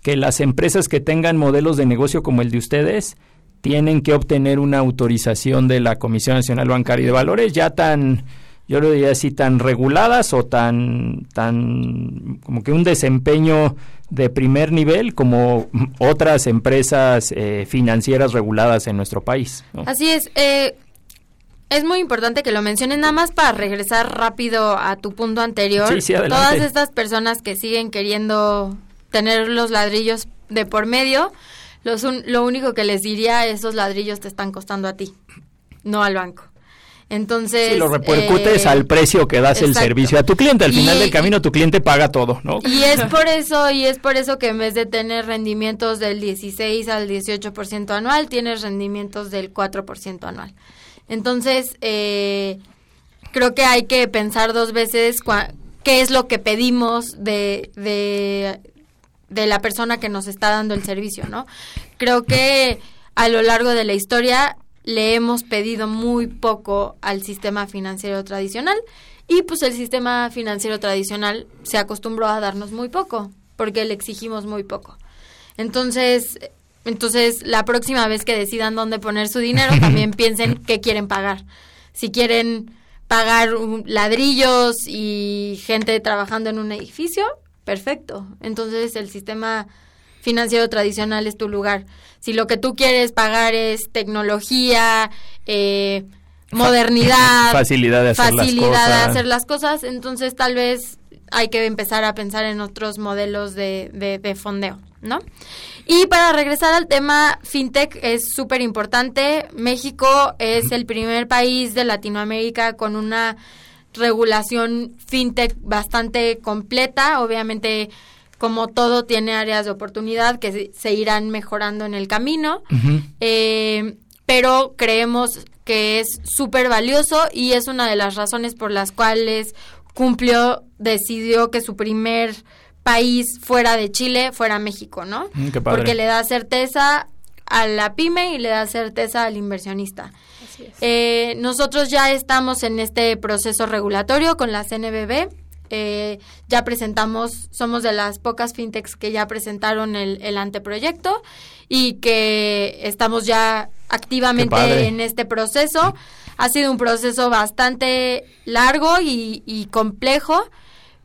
que las empresas que tengan modelos de negocio como el de ustedes tienen que obtener una autorización de la Comisión Nacional Bancaria de Valores ya tan yo lo diría así tan reguladas o tan tan como que un desempeño de primer nivel como otras empresas eh, financieras reguladas en nuestro país. Así es. Eh, es muy importante que lo menciones nada más para regresar rápido a tu punto anterior. Todas estas personas que siguen queriendo tener los ladrillos de por medio, los lo único que les diría, esos ladrillos te están costando a ti, no al banco. Entonces. Si lo repercutes eh, al precio que das el servicio a tu cliente. Al final del camino, tu cliente paga todo, ¿no? Y es por eso, y es por eso que en vez de tener rendimientos del 16 al 18% anual, tienes rendimientos del 4% anual. Entonces, eh, creo que hay que pensar dos veces qué es lo que pedimos de, de, de la persona que nos está dando el servicio, ¿no? Creo que a lo largo de la historia le hemos pedido muy poco al sistema financiero tradicional y pues el sistema financiero tradicional se acostumbró a darnos muy poco porque le exigimos muy poco. Entonces, entonces la próxima vez que decidan dónde poner su dinero, también piensen qué quieren pagar. Si quieren pagar ladrillos y gente trabajando en un edificio, perfecto. Entonces el sistema financiero tradicional es tu lugar. Si lo que tú quieres pagar es tecnología, eh, modernidad, facilidad de hacer las cosas. de hacer las cosas, entonces tal vez hay que empezar a pensar en otros modelos de, de, de fondeo, ¿no? Y para regresar al tema, FinTech es súper importante. México es el primer país de Latinoamérica con una regulación FinTech bastante completa. Obviamente como todo tiene áreas de oportunidad que se, irán mejorando en el camino, eh, pero creemos que es súper valioso y es una de las razones por las cuales Cumplió decidió que su primer país fuera de Chile fuera México, ¿no? Mm, Porque le da certeza a la pyme y le da certeza al inversionista. Eh, nosotros ya estamos en este proceso regulatorio con la CNBB eh, ya presentamos, somos de las pocas fintechs que ya presentaron el, anteproyecto y que estamos ya activamente en este proceso. Ha sido un proceso bastante largo y, complejo,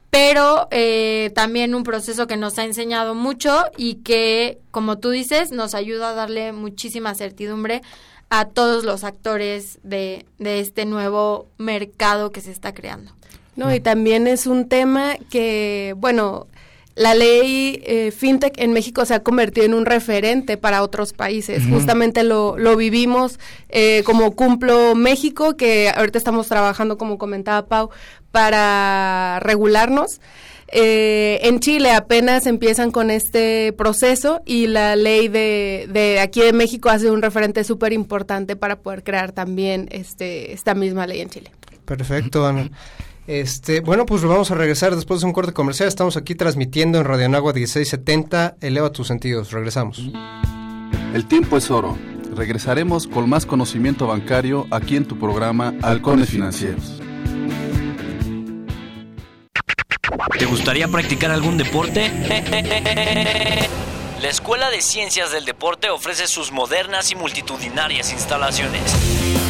pero eh, también un proceso que nos ha enseñado mucho y que, como tú dices, nos ayuda a darle muchísima certidumbre a todos los actores de este nuevo mercado que se está creando. No, y también es un tema que, bueno, la ley eh, FinTech en México se ha convertido en un referente para otros países. Justamente lo, lo vivimos eh, como Cumplo México, que ahorita estamos trabajando, como comentaba Pau, para regularnos. Eh, en Chile apenas empiezan con este proceso y la ley de, de aquí de México hace un referente súper importante para poder crear también este, esta misma ley en Chile. Perfecto, Ana. Este, bueno, pues vamos a regresar después de un corte comercial. Estamos aquí transmitiendo en Radio Nagua 1670. Eleva tus sentidos. Regresamos. El tiempo es oro. Regresaremos con más conocimiento bancario aquí en tu programa Halcones Financieros. ¿Te gustaría practicar algún deporte? La Escuela de Ciencias del Deporte ofrece sus modernas y multitudinarias instalaciones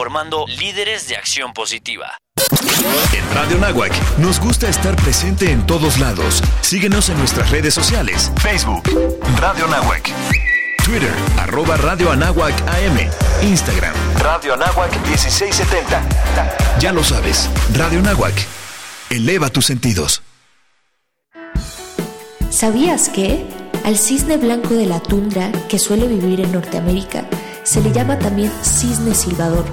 formando líderes de acción positiva. En Radio Anáhuac nos gusta estar presente en todos lados. Síguenos en nuestras redes sociales: Facebook, Radio Anáhuac, Twitter, arroba Radio Anáhuac AM, Instagram, Radio Anáhuac 1670. Ya lo sabes, Radio Anáhuac. Eleva tus sentidos. ¿Sabías que? Al cisne blanco de la tundra, que suele vivir en Norteamérica, se le llama también cisne silbador.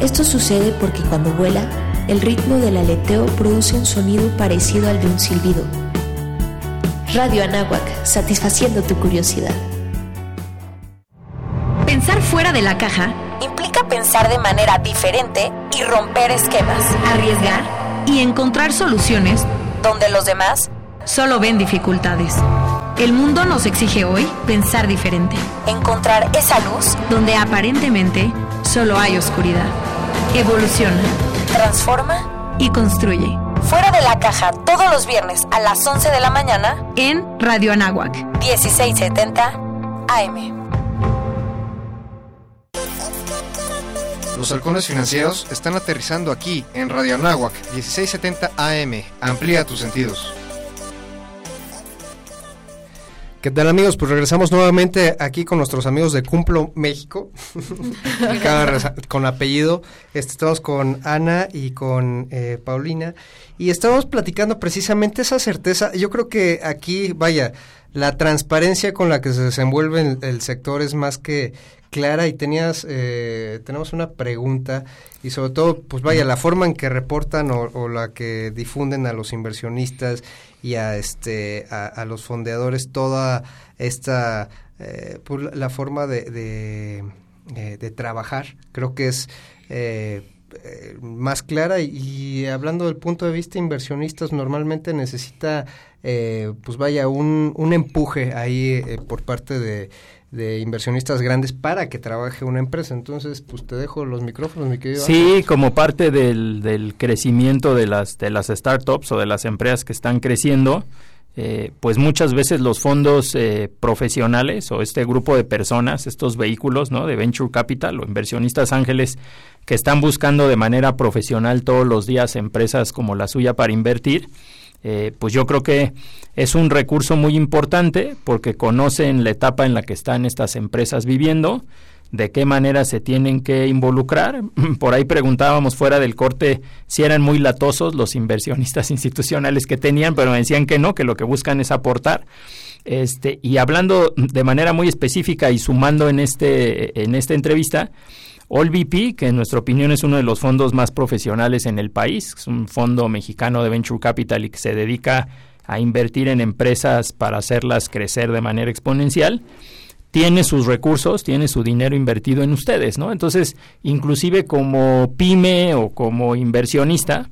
Esto sucede porque cuando vuela, el ritmo del aleteo produce un sonido parecido al de un silbido. Radio Anáhuac, satisfaciendo tu curiosidad. Pensar fuera de la caja implica pensar de manera diferente y romper esquemas. Arriesgar y encontrar soluciones donde los demás solo ven dificultades. El mundo nos exige hoy pensar diferente. Encontrar esa luz donde aparentemente solo hay oscuridad. Evoluciona. Transforma y construye. Fuera de la caja todos los viernes a las 11 de la mañana en Radio Anáhuac 1670 AM. Los halcones financieros están aterrizando aquí en Radio Anáhuac 1670 AM. Amplía tus sentidos. ¿Qué tal amigos? Pues regresamos nuevamente aquí con nuestros amigos de Cumplo México, con apellido. Este, estamos con Ana y con eh, Paulina y estamos platicando precisamente esa certeza. Yo creo que aquí, vaya, la transparencia con la que se desenvuelve el, el sector es más que clara y tenías, eh, tenemos una pregunta y sobre todo, pues vaya, la forma en que reportan o la que difunden a los inversionistas y a este a, los fondeadores toda esta eh, pues, la forma de, eh, de, trabajar creo que es eh, más clara. Y, hablando del punto de vista inversionistas normalmente necesita pues vaya un, un empuje ahí por parte de de inversionistas grandes para que trabaje una empresa. Entonces, pues te dejo los micrófonos, mi querido. Sí, como parte del, del, crecimiento de las, de las startups o de las empresas que están creciendo, eh, pues muchas veces los fondos eh, profesionales o este grupo de personas, estos vehículos ¿no? de venture capital o inversionistas ángeles que están buscando de manera profesional todos los días empresas como la suya para invertir, eh, pues yo creo que es un recurso muy importante porque conocen la etapa en la que están estas empresas viviendo, de qué manera se tienen que involucrar. Por ahí preguntábamos fuera del corte si eran muy latosos los inversionistas institucionales que tenían, pero me decían que no, que lo que buscan es aportar. Este, y hablando de manera muy específica y sumando en este en esta entrevista, AllVP, que en nuestra opinión es uno de los fondos más profesionales en el país, es un fondo mexicano de Venture Capital y que se dedica a invertir en empresas para hacerlas crecer de manera exponencial, tiene sus recursos, tiene su dinero invertido en ustedes, ¿no? Entonces, inclusive como pyme o como inversionista,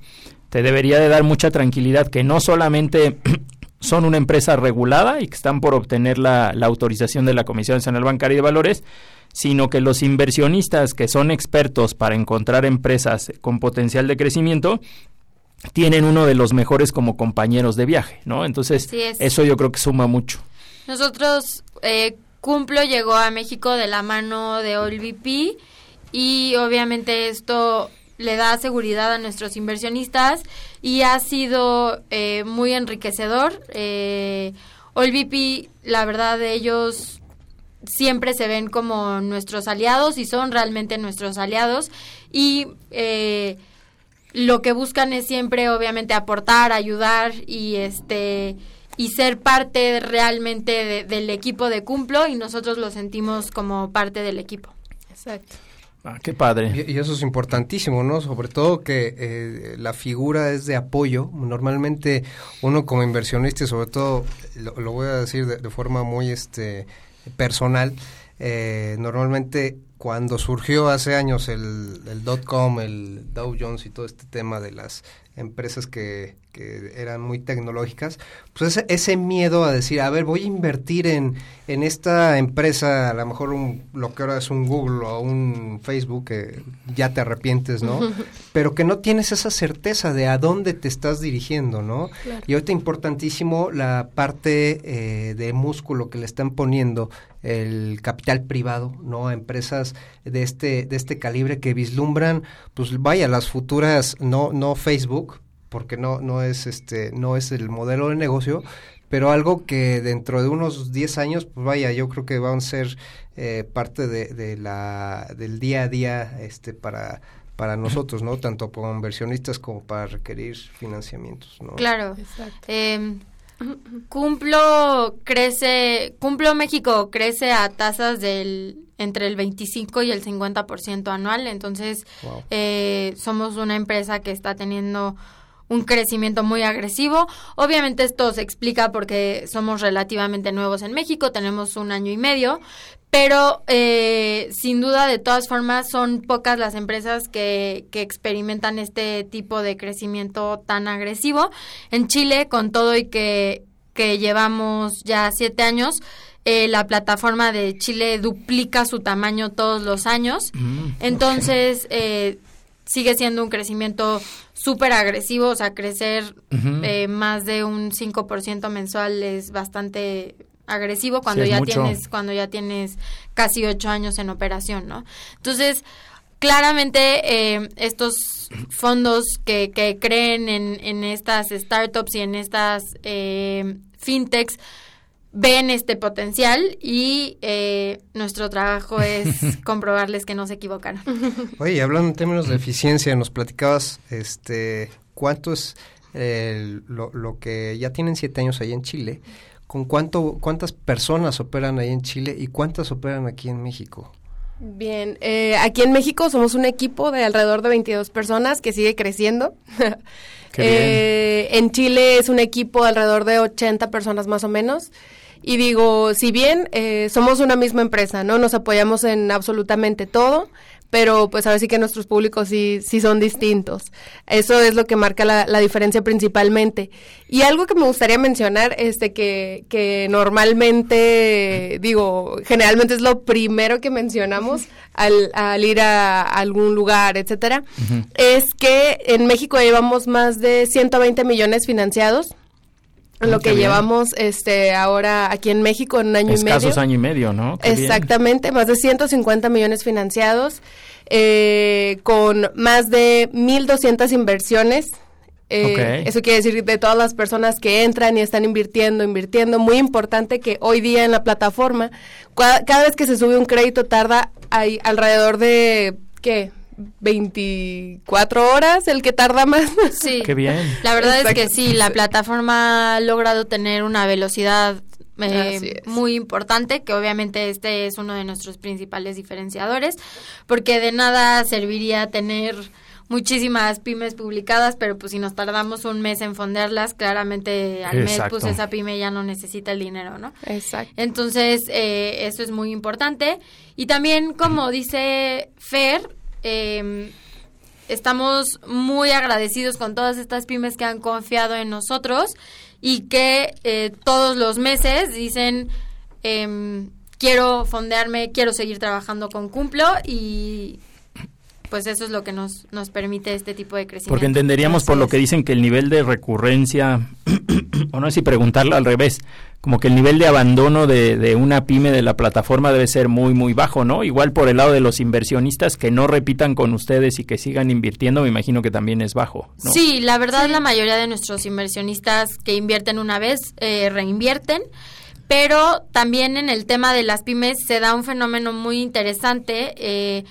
te debería de dar mucha tranquilidad que no solamente son una empresa regulada y que están por obtener la, la autorización de la Comisión Nacional Bancaria de Valores, sino que los inversionistas que son expertos para encontrar empresas con potencial de crecimiento tienen uno de los mejores como compañeros de viaje, ¿no? Entonces, eso yo creo que suma mucho. Nosotros, eh, Cumplo llegó a México de la mano de OLVP y obviamente esto le da seguridad a nuestros inversionistas y ha sido eh, muy enriquecedor. Eh, OLVP, la verdad, ellos siempre se ven como nuestros aliados y son realmente nuestros aliados y eh, lo que buscan es siempre obviamente aportar, ayudar y este y ser parte realmente del equipo de Cumplo y nosotros lo sentimos como parte del equipo. Exacto. Ah, qué padre. Y, eso es importantísimo, ¿no? Sobre todo que eh, la figura es de apoyo. Normalmente uno como inversionista, y sobre todo, lo, voy a decir de, forma muy este personal. Eh, normalmente cuando surgió hace años el, el dot com, el Dow Jones y todo este tema de las empresas que, que eran muy tecnológicas, pues ese, ese, miedo a decir, a ver, voy a invertir en, en esta empresa, a lo mejor un, lo que ahora es un Google o un Facebook, que ya te arrepientes, ¿no? Pero que no tienes esa certeza de a dónde te estás dirigiendo, ¿no? Y ahorita importantísimo la parte eh, de músculo que le están poniendo el capital privado, ¿no? A empresas de este, de este calibre que vislumbran, pues vaya, las futuras, no, no Facebook, porque no, no es este, no es el modelo de negocio, pero algo que dentro de unos 10 años, pues vaya, yo creo que van a ser eh, parte de, de, la, del día a día este, para, para nosotros, ¿no? Tanto como inversionistas como para requerir financiamientos, ¿no? Claro. Eh, Cumplo crece, Cumplo México crece a tasas del entre el 25 y el 50% anual, entonces eh, somos una empresa que está teniendo un crecimiento muy agresivo. Obviamente esto se explica porque somos relativamente nuevos en México, tenemos un año y medio, pero eh, sin duda de todas formas son pocas las empresas que, que experimentan este tipo de crecimiento tan agresivo. En Chile, con todo y que, que llevamos ya siete años, eh, la plataforma de Chile duplica su tamaño todos los años. Mm, Entonces, eh, sigue siendo un crecimiento súper agresivo, o sea, crecer eh, más de un 5% mensual es bastante agresivo cuando ya tienes cuando ya tienes casi ocho años en operación, ¿no? Entonces, claramente estos fondos que, que creen en, en, estas startups y en estas fintechs ven este potencial y eh, nuestro trabajo es comprobarles que no se equivocaron. Oye, hablando en términos de eficiencia, nos platicabas este cuánto es eh, lo, que ya tienen siete años ahí en Chile, con cuánto cuántas personas operan ahí en Chile y cuántas operan aquí en México. Bien, eh, aquí en México somos un equipo de alrededor de 22 personas que sigue creciendo. en Chile es un equipo de alrededor de 80 personas más o menos. Y digo, si bien eh, somos una misma empresa, ¿no? Nos apoyamos en absolutamente todo, pero pues ahora sí que nuestros públicos sí, sí son distintos. Eso es lo que marca la, la diferencia principalmente. Y algo que me gustaría mencionar, este, que, que normalmente, digo, generalmente es lo primero que mencionamos al, al ir a, algún lugar, etcétera, es que en México llevamos más de 120 millones financiados lo que llevamos este ahora aquí en México en un año y medio. año y medio, ¿no? Exactamente, más de 150 millones financiados, eh, con más de 1.200 inversiones. Eh, Eso quiere decir de todas las personas que entran y están invirtiendo, invirtiendo. Muy importante que hoy día en la plataforma, cada, vez que se sube un crédito tarda hay alrededor de, ¿qué? 24 horas el que tarda más. Sí. Qué bien. La verdad es que sí, la plataforma ha logrado tener una velocidad eh, muy importante, que obviamente este es uno de nuestros principales diferenciadores, porque de nada serviría tener muchísimas pymes publicadas, pero pues si nos tardamos un mes en fondearlas, claramente al mes pues esa pyme ya no necesita el dinero, ¿no? Exacto. Entonces, eh, eso es muy importante. Y también, como dice Fer, eh, estamos muy agradecidos con todas estas pymes que han confiado en nosotros y que eh, todos los meses dicen eh, quiero fondearme, quiero seguir trabajando con Cumplo y pues eso es lo que nos, nos permite este tipo de crecimiento. Porque entenderíamos por lo que dicen que el nivel de recurrencia, o no sé si preguntarlo al revés, como que el nivel de abandono de, de, una pyme de la plataforma debe ser muy, muy bajo, ¿no? Igual por el lado de los inversionistas que no repitan con ustedes y que sigan invirtiendo, me imagino que también es bajo. ¿no? Sí, la verdad la mayoría de nuestros inversionistas que invierten una vez eh, reinvierten pero también en el tema de las pymes se da un fenómeno muy interesante. Eh,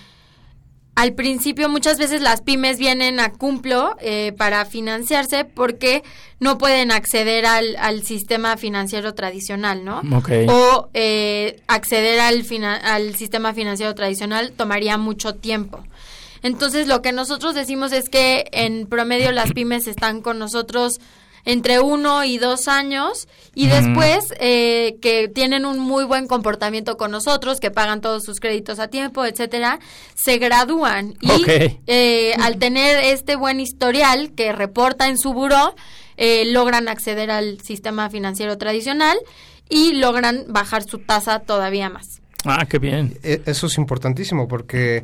al principio muchas veces las pymes vienen a cumplo eh, para financiarse porque no pueden acceder al, al sistema financiero tradicional, ¿no? O eh, acceder al, al sistema financiero tradicional tomaría mucho tiempo. Entonces lo que nosotros decimos es que en promedio las pymes están con nosotros entre uno y dos años y después eh, que tienen un muy buen comportamiento con nosotros, que pagan todos sus créditos a tiempo, etcétera, se gradúan y eh, al tener este buen historial que reporta en su buró, eh, logran acceder al sistema financiero tradicional y logran bajar su tasa todavía más. Ah, qué bien. E, eso es importantísimo porque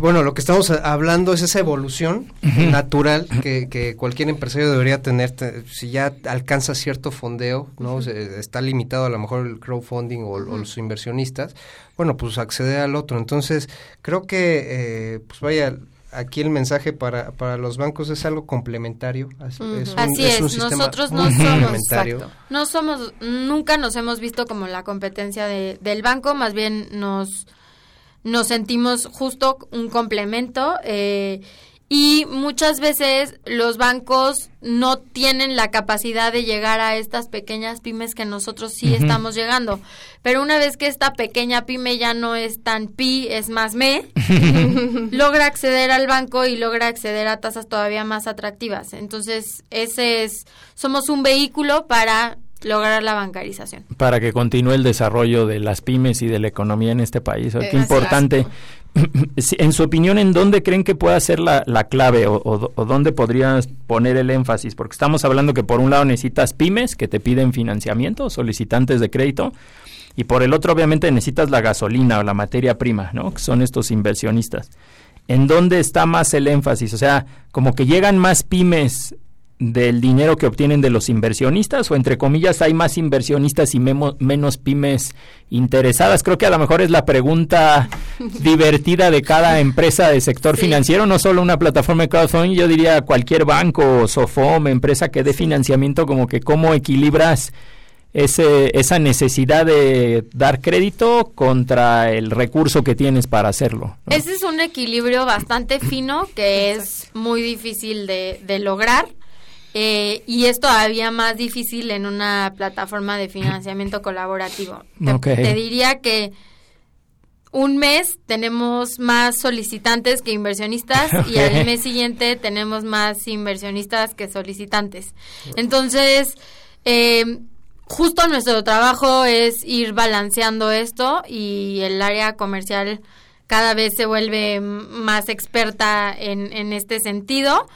bueno, lo que estamos hablando es esa evolución natural que, cualquier empresario debería tener si ya alcanza cierto fondeo, ¿no? está limitado a lo mejor el crowdfunding o, los inversionistas, bueno, pues acceder al otro. Entonces, creo que, eh, pues vaya, aquí el mensaje para, para los bancos es algo complementario. Es, Así es, nosotros no somos, no somos, nunca nos hemos visto como la competencia de, del banco, más bien nos nos sentimos justo un complemento eh, y muchas veces los bancos no tienen la capacidad de llegar a estas pequeñas pymes que nosotros sí estamos llegando. Pero una vez que esta pequeña pyme ya no es tan pi, es más me, logra acceder al banco y logra acceder a tasas todavía más atractivas. Entonces, ese es somos un vehículo para lograr la bancarización. Para que continúe el desarrollo de las pymes y de la economía en este país. Qué importante. en su opinión, ¿en dónde creen que pueda ser la, clave o, dónde podrías poner el énfasis? Porque estamos hablando que por un lado necesitas pymes que te piden financiamiento, solicitantes de crédito, y por el otro obviamente necesitas la gasolina o la materia prima, ¿no? Que son estos inversionistas. ¿En dónde está más el énfasis? O sea, como que llegan más pymes del dinero que obtienen de los inversionistas o entre comillas hay más inversionistas y menos pymes interesadas? Creo que a lo mejor es la pregunta divertida de cada empresa de sector financiero, no solo una plataforma de crowdfunding, yo diría cualquier banco, Sofom, empresa que dé financiamiento, como que cómo equilibras ese, esa necesidad de dar crédito contra el recurso que tienes para hacerlo. Ese es un equilibrio bastante fino que es muy difícil de, de lograr eh, y es todavía más difícil en una plataforma de financiamiento colaborativo. Te, diría que un mes tenemos más solicitantes que inversionistas y al mes siguiente tenemos más inversionistas que solicitantes. Entonces, eh, justo nuestro trabajo es ir balanceando esto y el área comercial cada vez se vuelve más experta en, en este sentido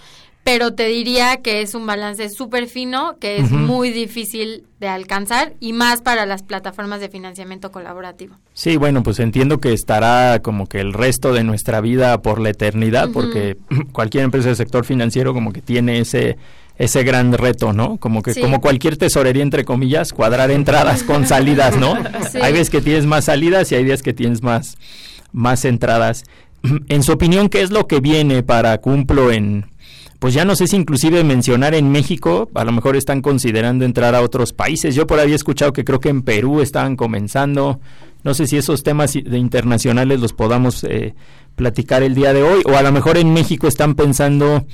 pero te diría que es un balance súper fino, que es muy difícil de alcanzar y más para las plataformas de financiamiento colaborativo. Sí, bueno, pues entiendo que estará como que el resto de nuestra vida por la eternidad, porque cualquier empresa del sector financiero como que tiene ese ese gran reto, ¿no? Como que como cualquier tesorería entre comillas, cuadrar entradas con salidas, ¿no? Hay veces que tienes más salidas y hay días que tienes más más entradas. En su opinión, ¿qué es lo que viene para Cumplo en pues ya no sé si inclusive mencionar en México, a lo mejor están considerando entrar a otros países. Yo por ahí he escuchado que creo que en Perú estaban comenzando. No sé si esos temas de internacionales los podamos eh, platicar el día de hoy, o a lo mejor en México están pensando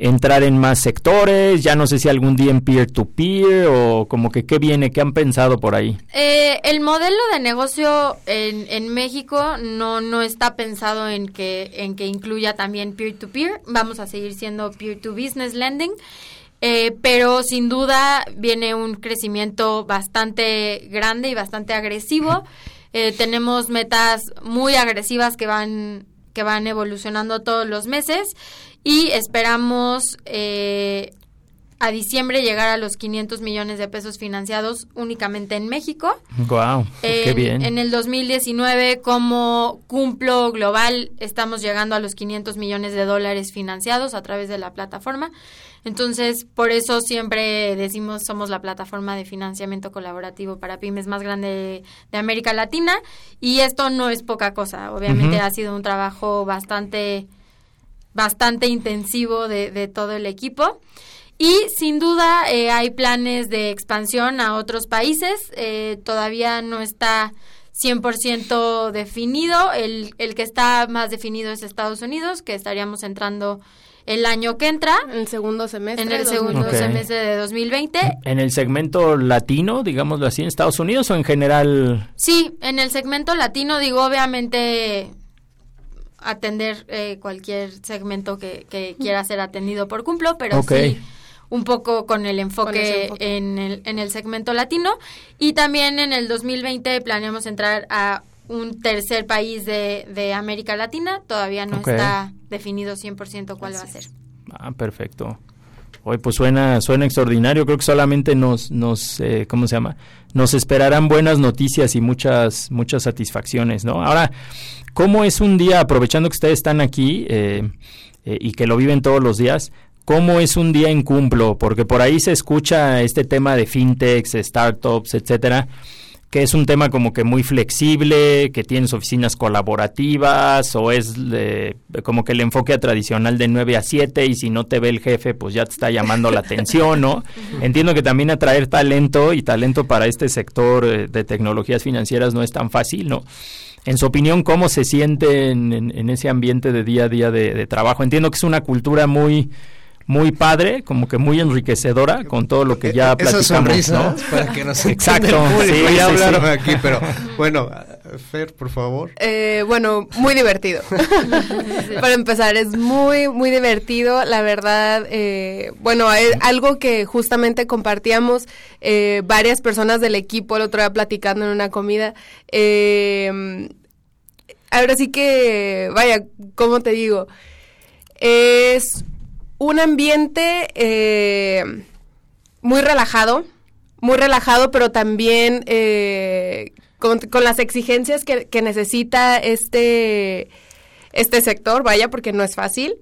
entrar en más sectores, ya no sé si algún día en peer-to-peer o como que qué viene, qué han pensado por ahí. Eh, el modelo de negocio en, en, México no, no está pensado en que, en que incluya también peer-to-peer, vamos a seguir siendo peer-to-business lending. Eh, pero sin duda viene un crecimiento bastante grande y bastante agresivo. Eh, tenemos metas muy agresivas que van que van evolucionando todos los meses y esperamos eh, a diciembre llegar a los 500 millones de pesos financiados únicamente en México. Wow, qué bien. En el 2019 como cumplo global estamos llegando a los 500 millones de dólares financiados a través de la plataforma. Entonces, por eso siempre decimos somos la plataforma de financiamiento colaborativo para pymes más grande de, América Latina y esto no es poca cosa. Obviamente ha sido un trabajo bastante bastante intensivo de, todo el equipo. Y sin duda eh, hay planes de expansión a otros países. Eh, todavía no está 100% definido. El, el que está más definido es Estados Unidos, que estaríamos entrando el año que entra. En el segundo semestre. En el segundo semestre de 2020. ¿En el segmento latino, digámoslo así, en Estados Unidos o en general? Sí, en el segmento latino, digo, obviamente atender eh, cualquier segmento que, que, quiera ser atendido por Cumplo, pero sí un poco con el enfoque, En, el, en el segmento latino. Y también en el 2020 planeamos entrar a un tercer país de, de América Latina. Todavía no está definido 100% cuál va a ser. Ah, perfecto. Hoy pues suena suena extraordinario. Creo que solamente nos nos eh, ¿cómo se llama? Nos esperarán buenas noticias y muchas muchas satisfacciones, ¿no? Ahora, ¿cómo es un día aprovechando que ustedes están aquí eh, eh, y que lo viven todos los días? ¿Cómo es un día en Cumplo? Porque por ahí se escucha este tema de fintechs, startups, etcétera que es un tema como que muy flexible, que tienes oficinas colaborativas o es como que el enfoque tradicional de 9 a 7 y si no te ve el jefe pues ya te está llamando la atención, ¿no? Entiendo que también atraer talento y talento para este sector eh, de tecnologías financieras no es tan fácil, ¿no? en su opinión, cómo se siente en, ese ambiente de día a día de, trabajo. Entiendo que es una cultura muy muy padre, como que muy enriquecedora con todo lo que ya platicamos, Esa sonrisa, para que nos Exacto, sí, voy a hablar aquí, pero bueno, Fer, por favor. Eh, bueno, muy divertido. para empezar, es muy, muy divertido, la verdad. Eh, bueno, es algo que justamente compartíamos eh, varias personas del equipo el otro día platicando en una comida. ahora sí que, vaya, ¿cómo te digo? Es un ambiente eh, muy relajado, muy relajado, pero también eh, con, las exigencias que, necesita este, este sector, vaya, porque no es fácil.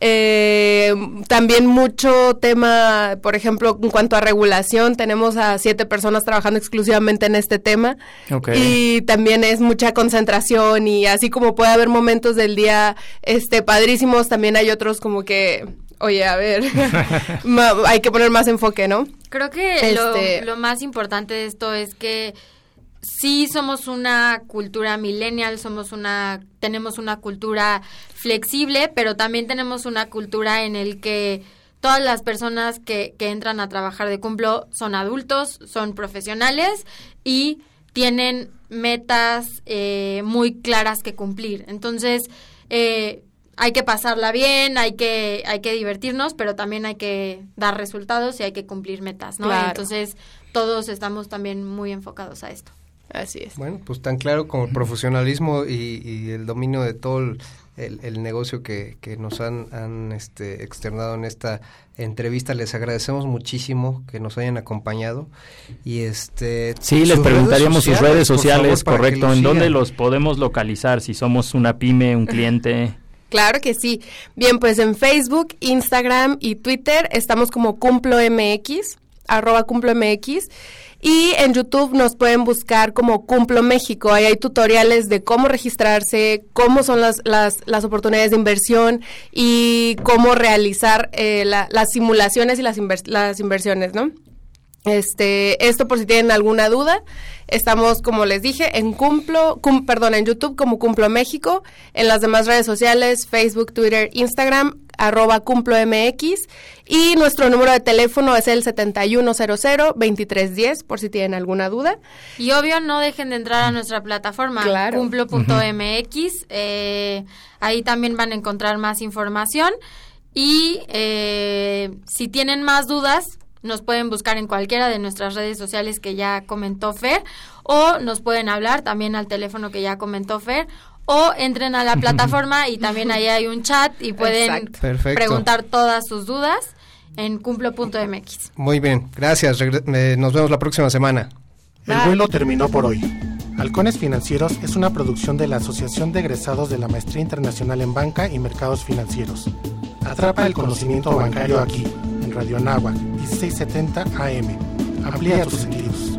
Eh, también mucho tema, por ejemplo, en cuanto a regulación, tenemos a siete personas trabajando exclusivamente en este tema. Y también es mucha concentración y así como puede haber momentos del día este padrísimos, también hay otros como que oye, a ver, hay que poner más enfoque, ¿no? Creo que este lo, más importante de esto es que sí somos una cultura millennial, somos una, tenemos una cultura flexible, pero también tenemos una cultura en el que todas las personas que, que entran a trabajar de cumplo son adultos, son profesionales y tienen metas eh, muy claras que cumplir. Entonces, eh, hay que pasarla bien, hay que, hay que divertirnos, pero también hay que dar resultados y hay que cumplir metas, ¿no? Entonces, todos estamos también muy enfocados a esto. Así es. Bueno, pues tan claro como el profesionalismo y, el dominio de todo el, negocio que, que, nos han, han este, externado en esta entrevista. Les agradecemos muchísimo que nos hayan acompañado. Y este Sí, les preguntaríamos sus redes sociales, correcto. ¿En dónde los podemos localizar? Si somos una pyme, un cliente. Claro que sí. Bien, pues en Facebook, Instagram y Twitter estamos como CumploMX, arroba CumploMX. Y en YouTube nos pueden buscar como Cumplo México. Ahí hay tutoriales de cómo registrarse, cómo son las, las, las oportunidades de inversión y cómo realizar eh, las simulaciones y las, las inversiones, ¿no? Este, esto por si tienen alguna duda, estamos como les dije en Cumplo, perdón, en YouTube como Cumplo México, en las demás redes sociales, Facebook, Twitter, Instagram, arroba Cumplo MX y nuestro número de teléfono es el 7100-2310 por si tienen alguna duda. Y obvio no dejen de entrar a nuestra plataforma cumplo.mx, eh, ahí también van a encontrar más información. Y eh, si tienen más dudas nos pueden buscar en cualquiera de nuestras redes sociales que ya comentó Fer o nos pueden hablar también al teléfono que ya comentó Fer o entren a la plataforma y también ahí hay un chat y pueden preguntar todas sus dudas en cumplo.mx. Muy bien, gracias. nos vemos la próxima semana. El vuelo terminó por hoy. Halcones Financieros es una producción de la Asociación de Egresados de la Maestría Internacional en Banca y Mercados Financieros. Atrapa el conocimiento bancario aquí, en Radio Nahua, 1670 AM. Amplía tus sentidos.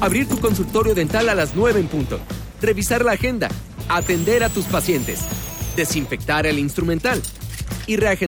Abrir tu consultorio dental a las 9 en punto. Revisar la agenda. Atender a tus pacientes. Desinfectar el instrumental. Y reagendar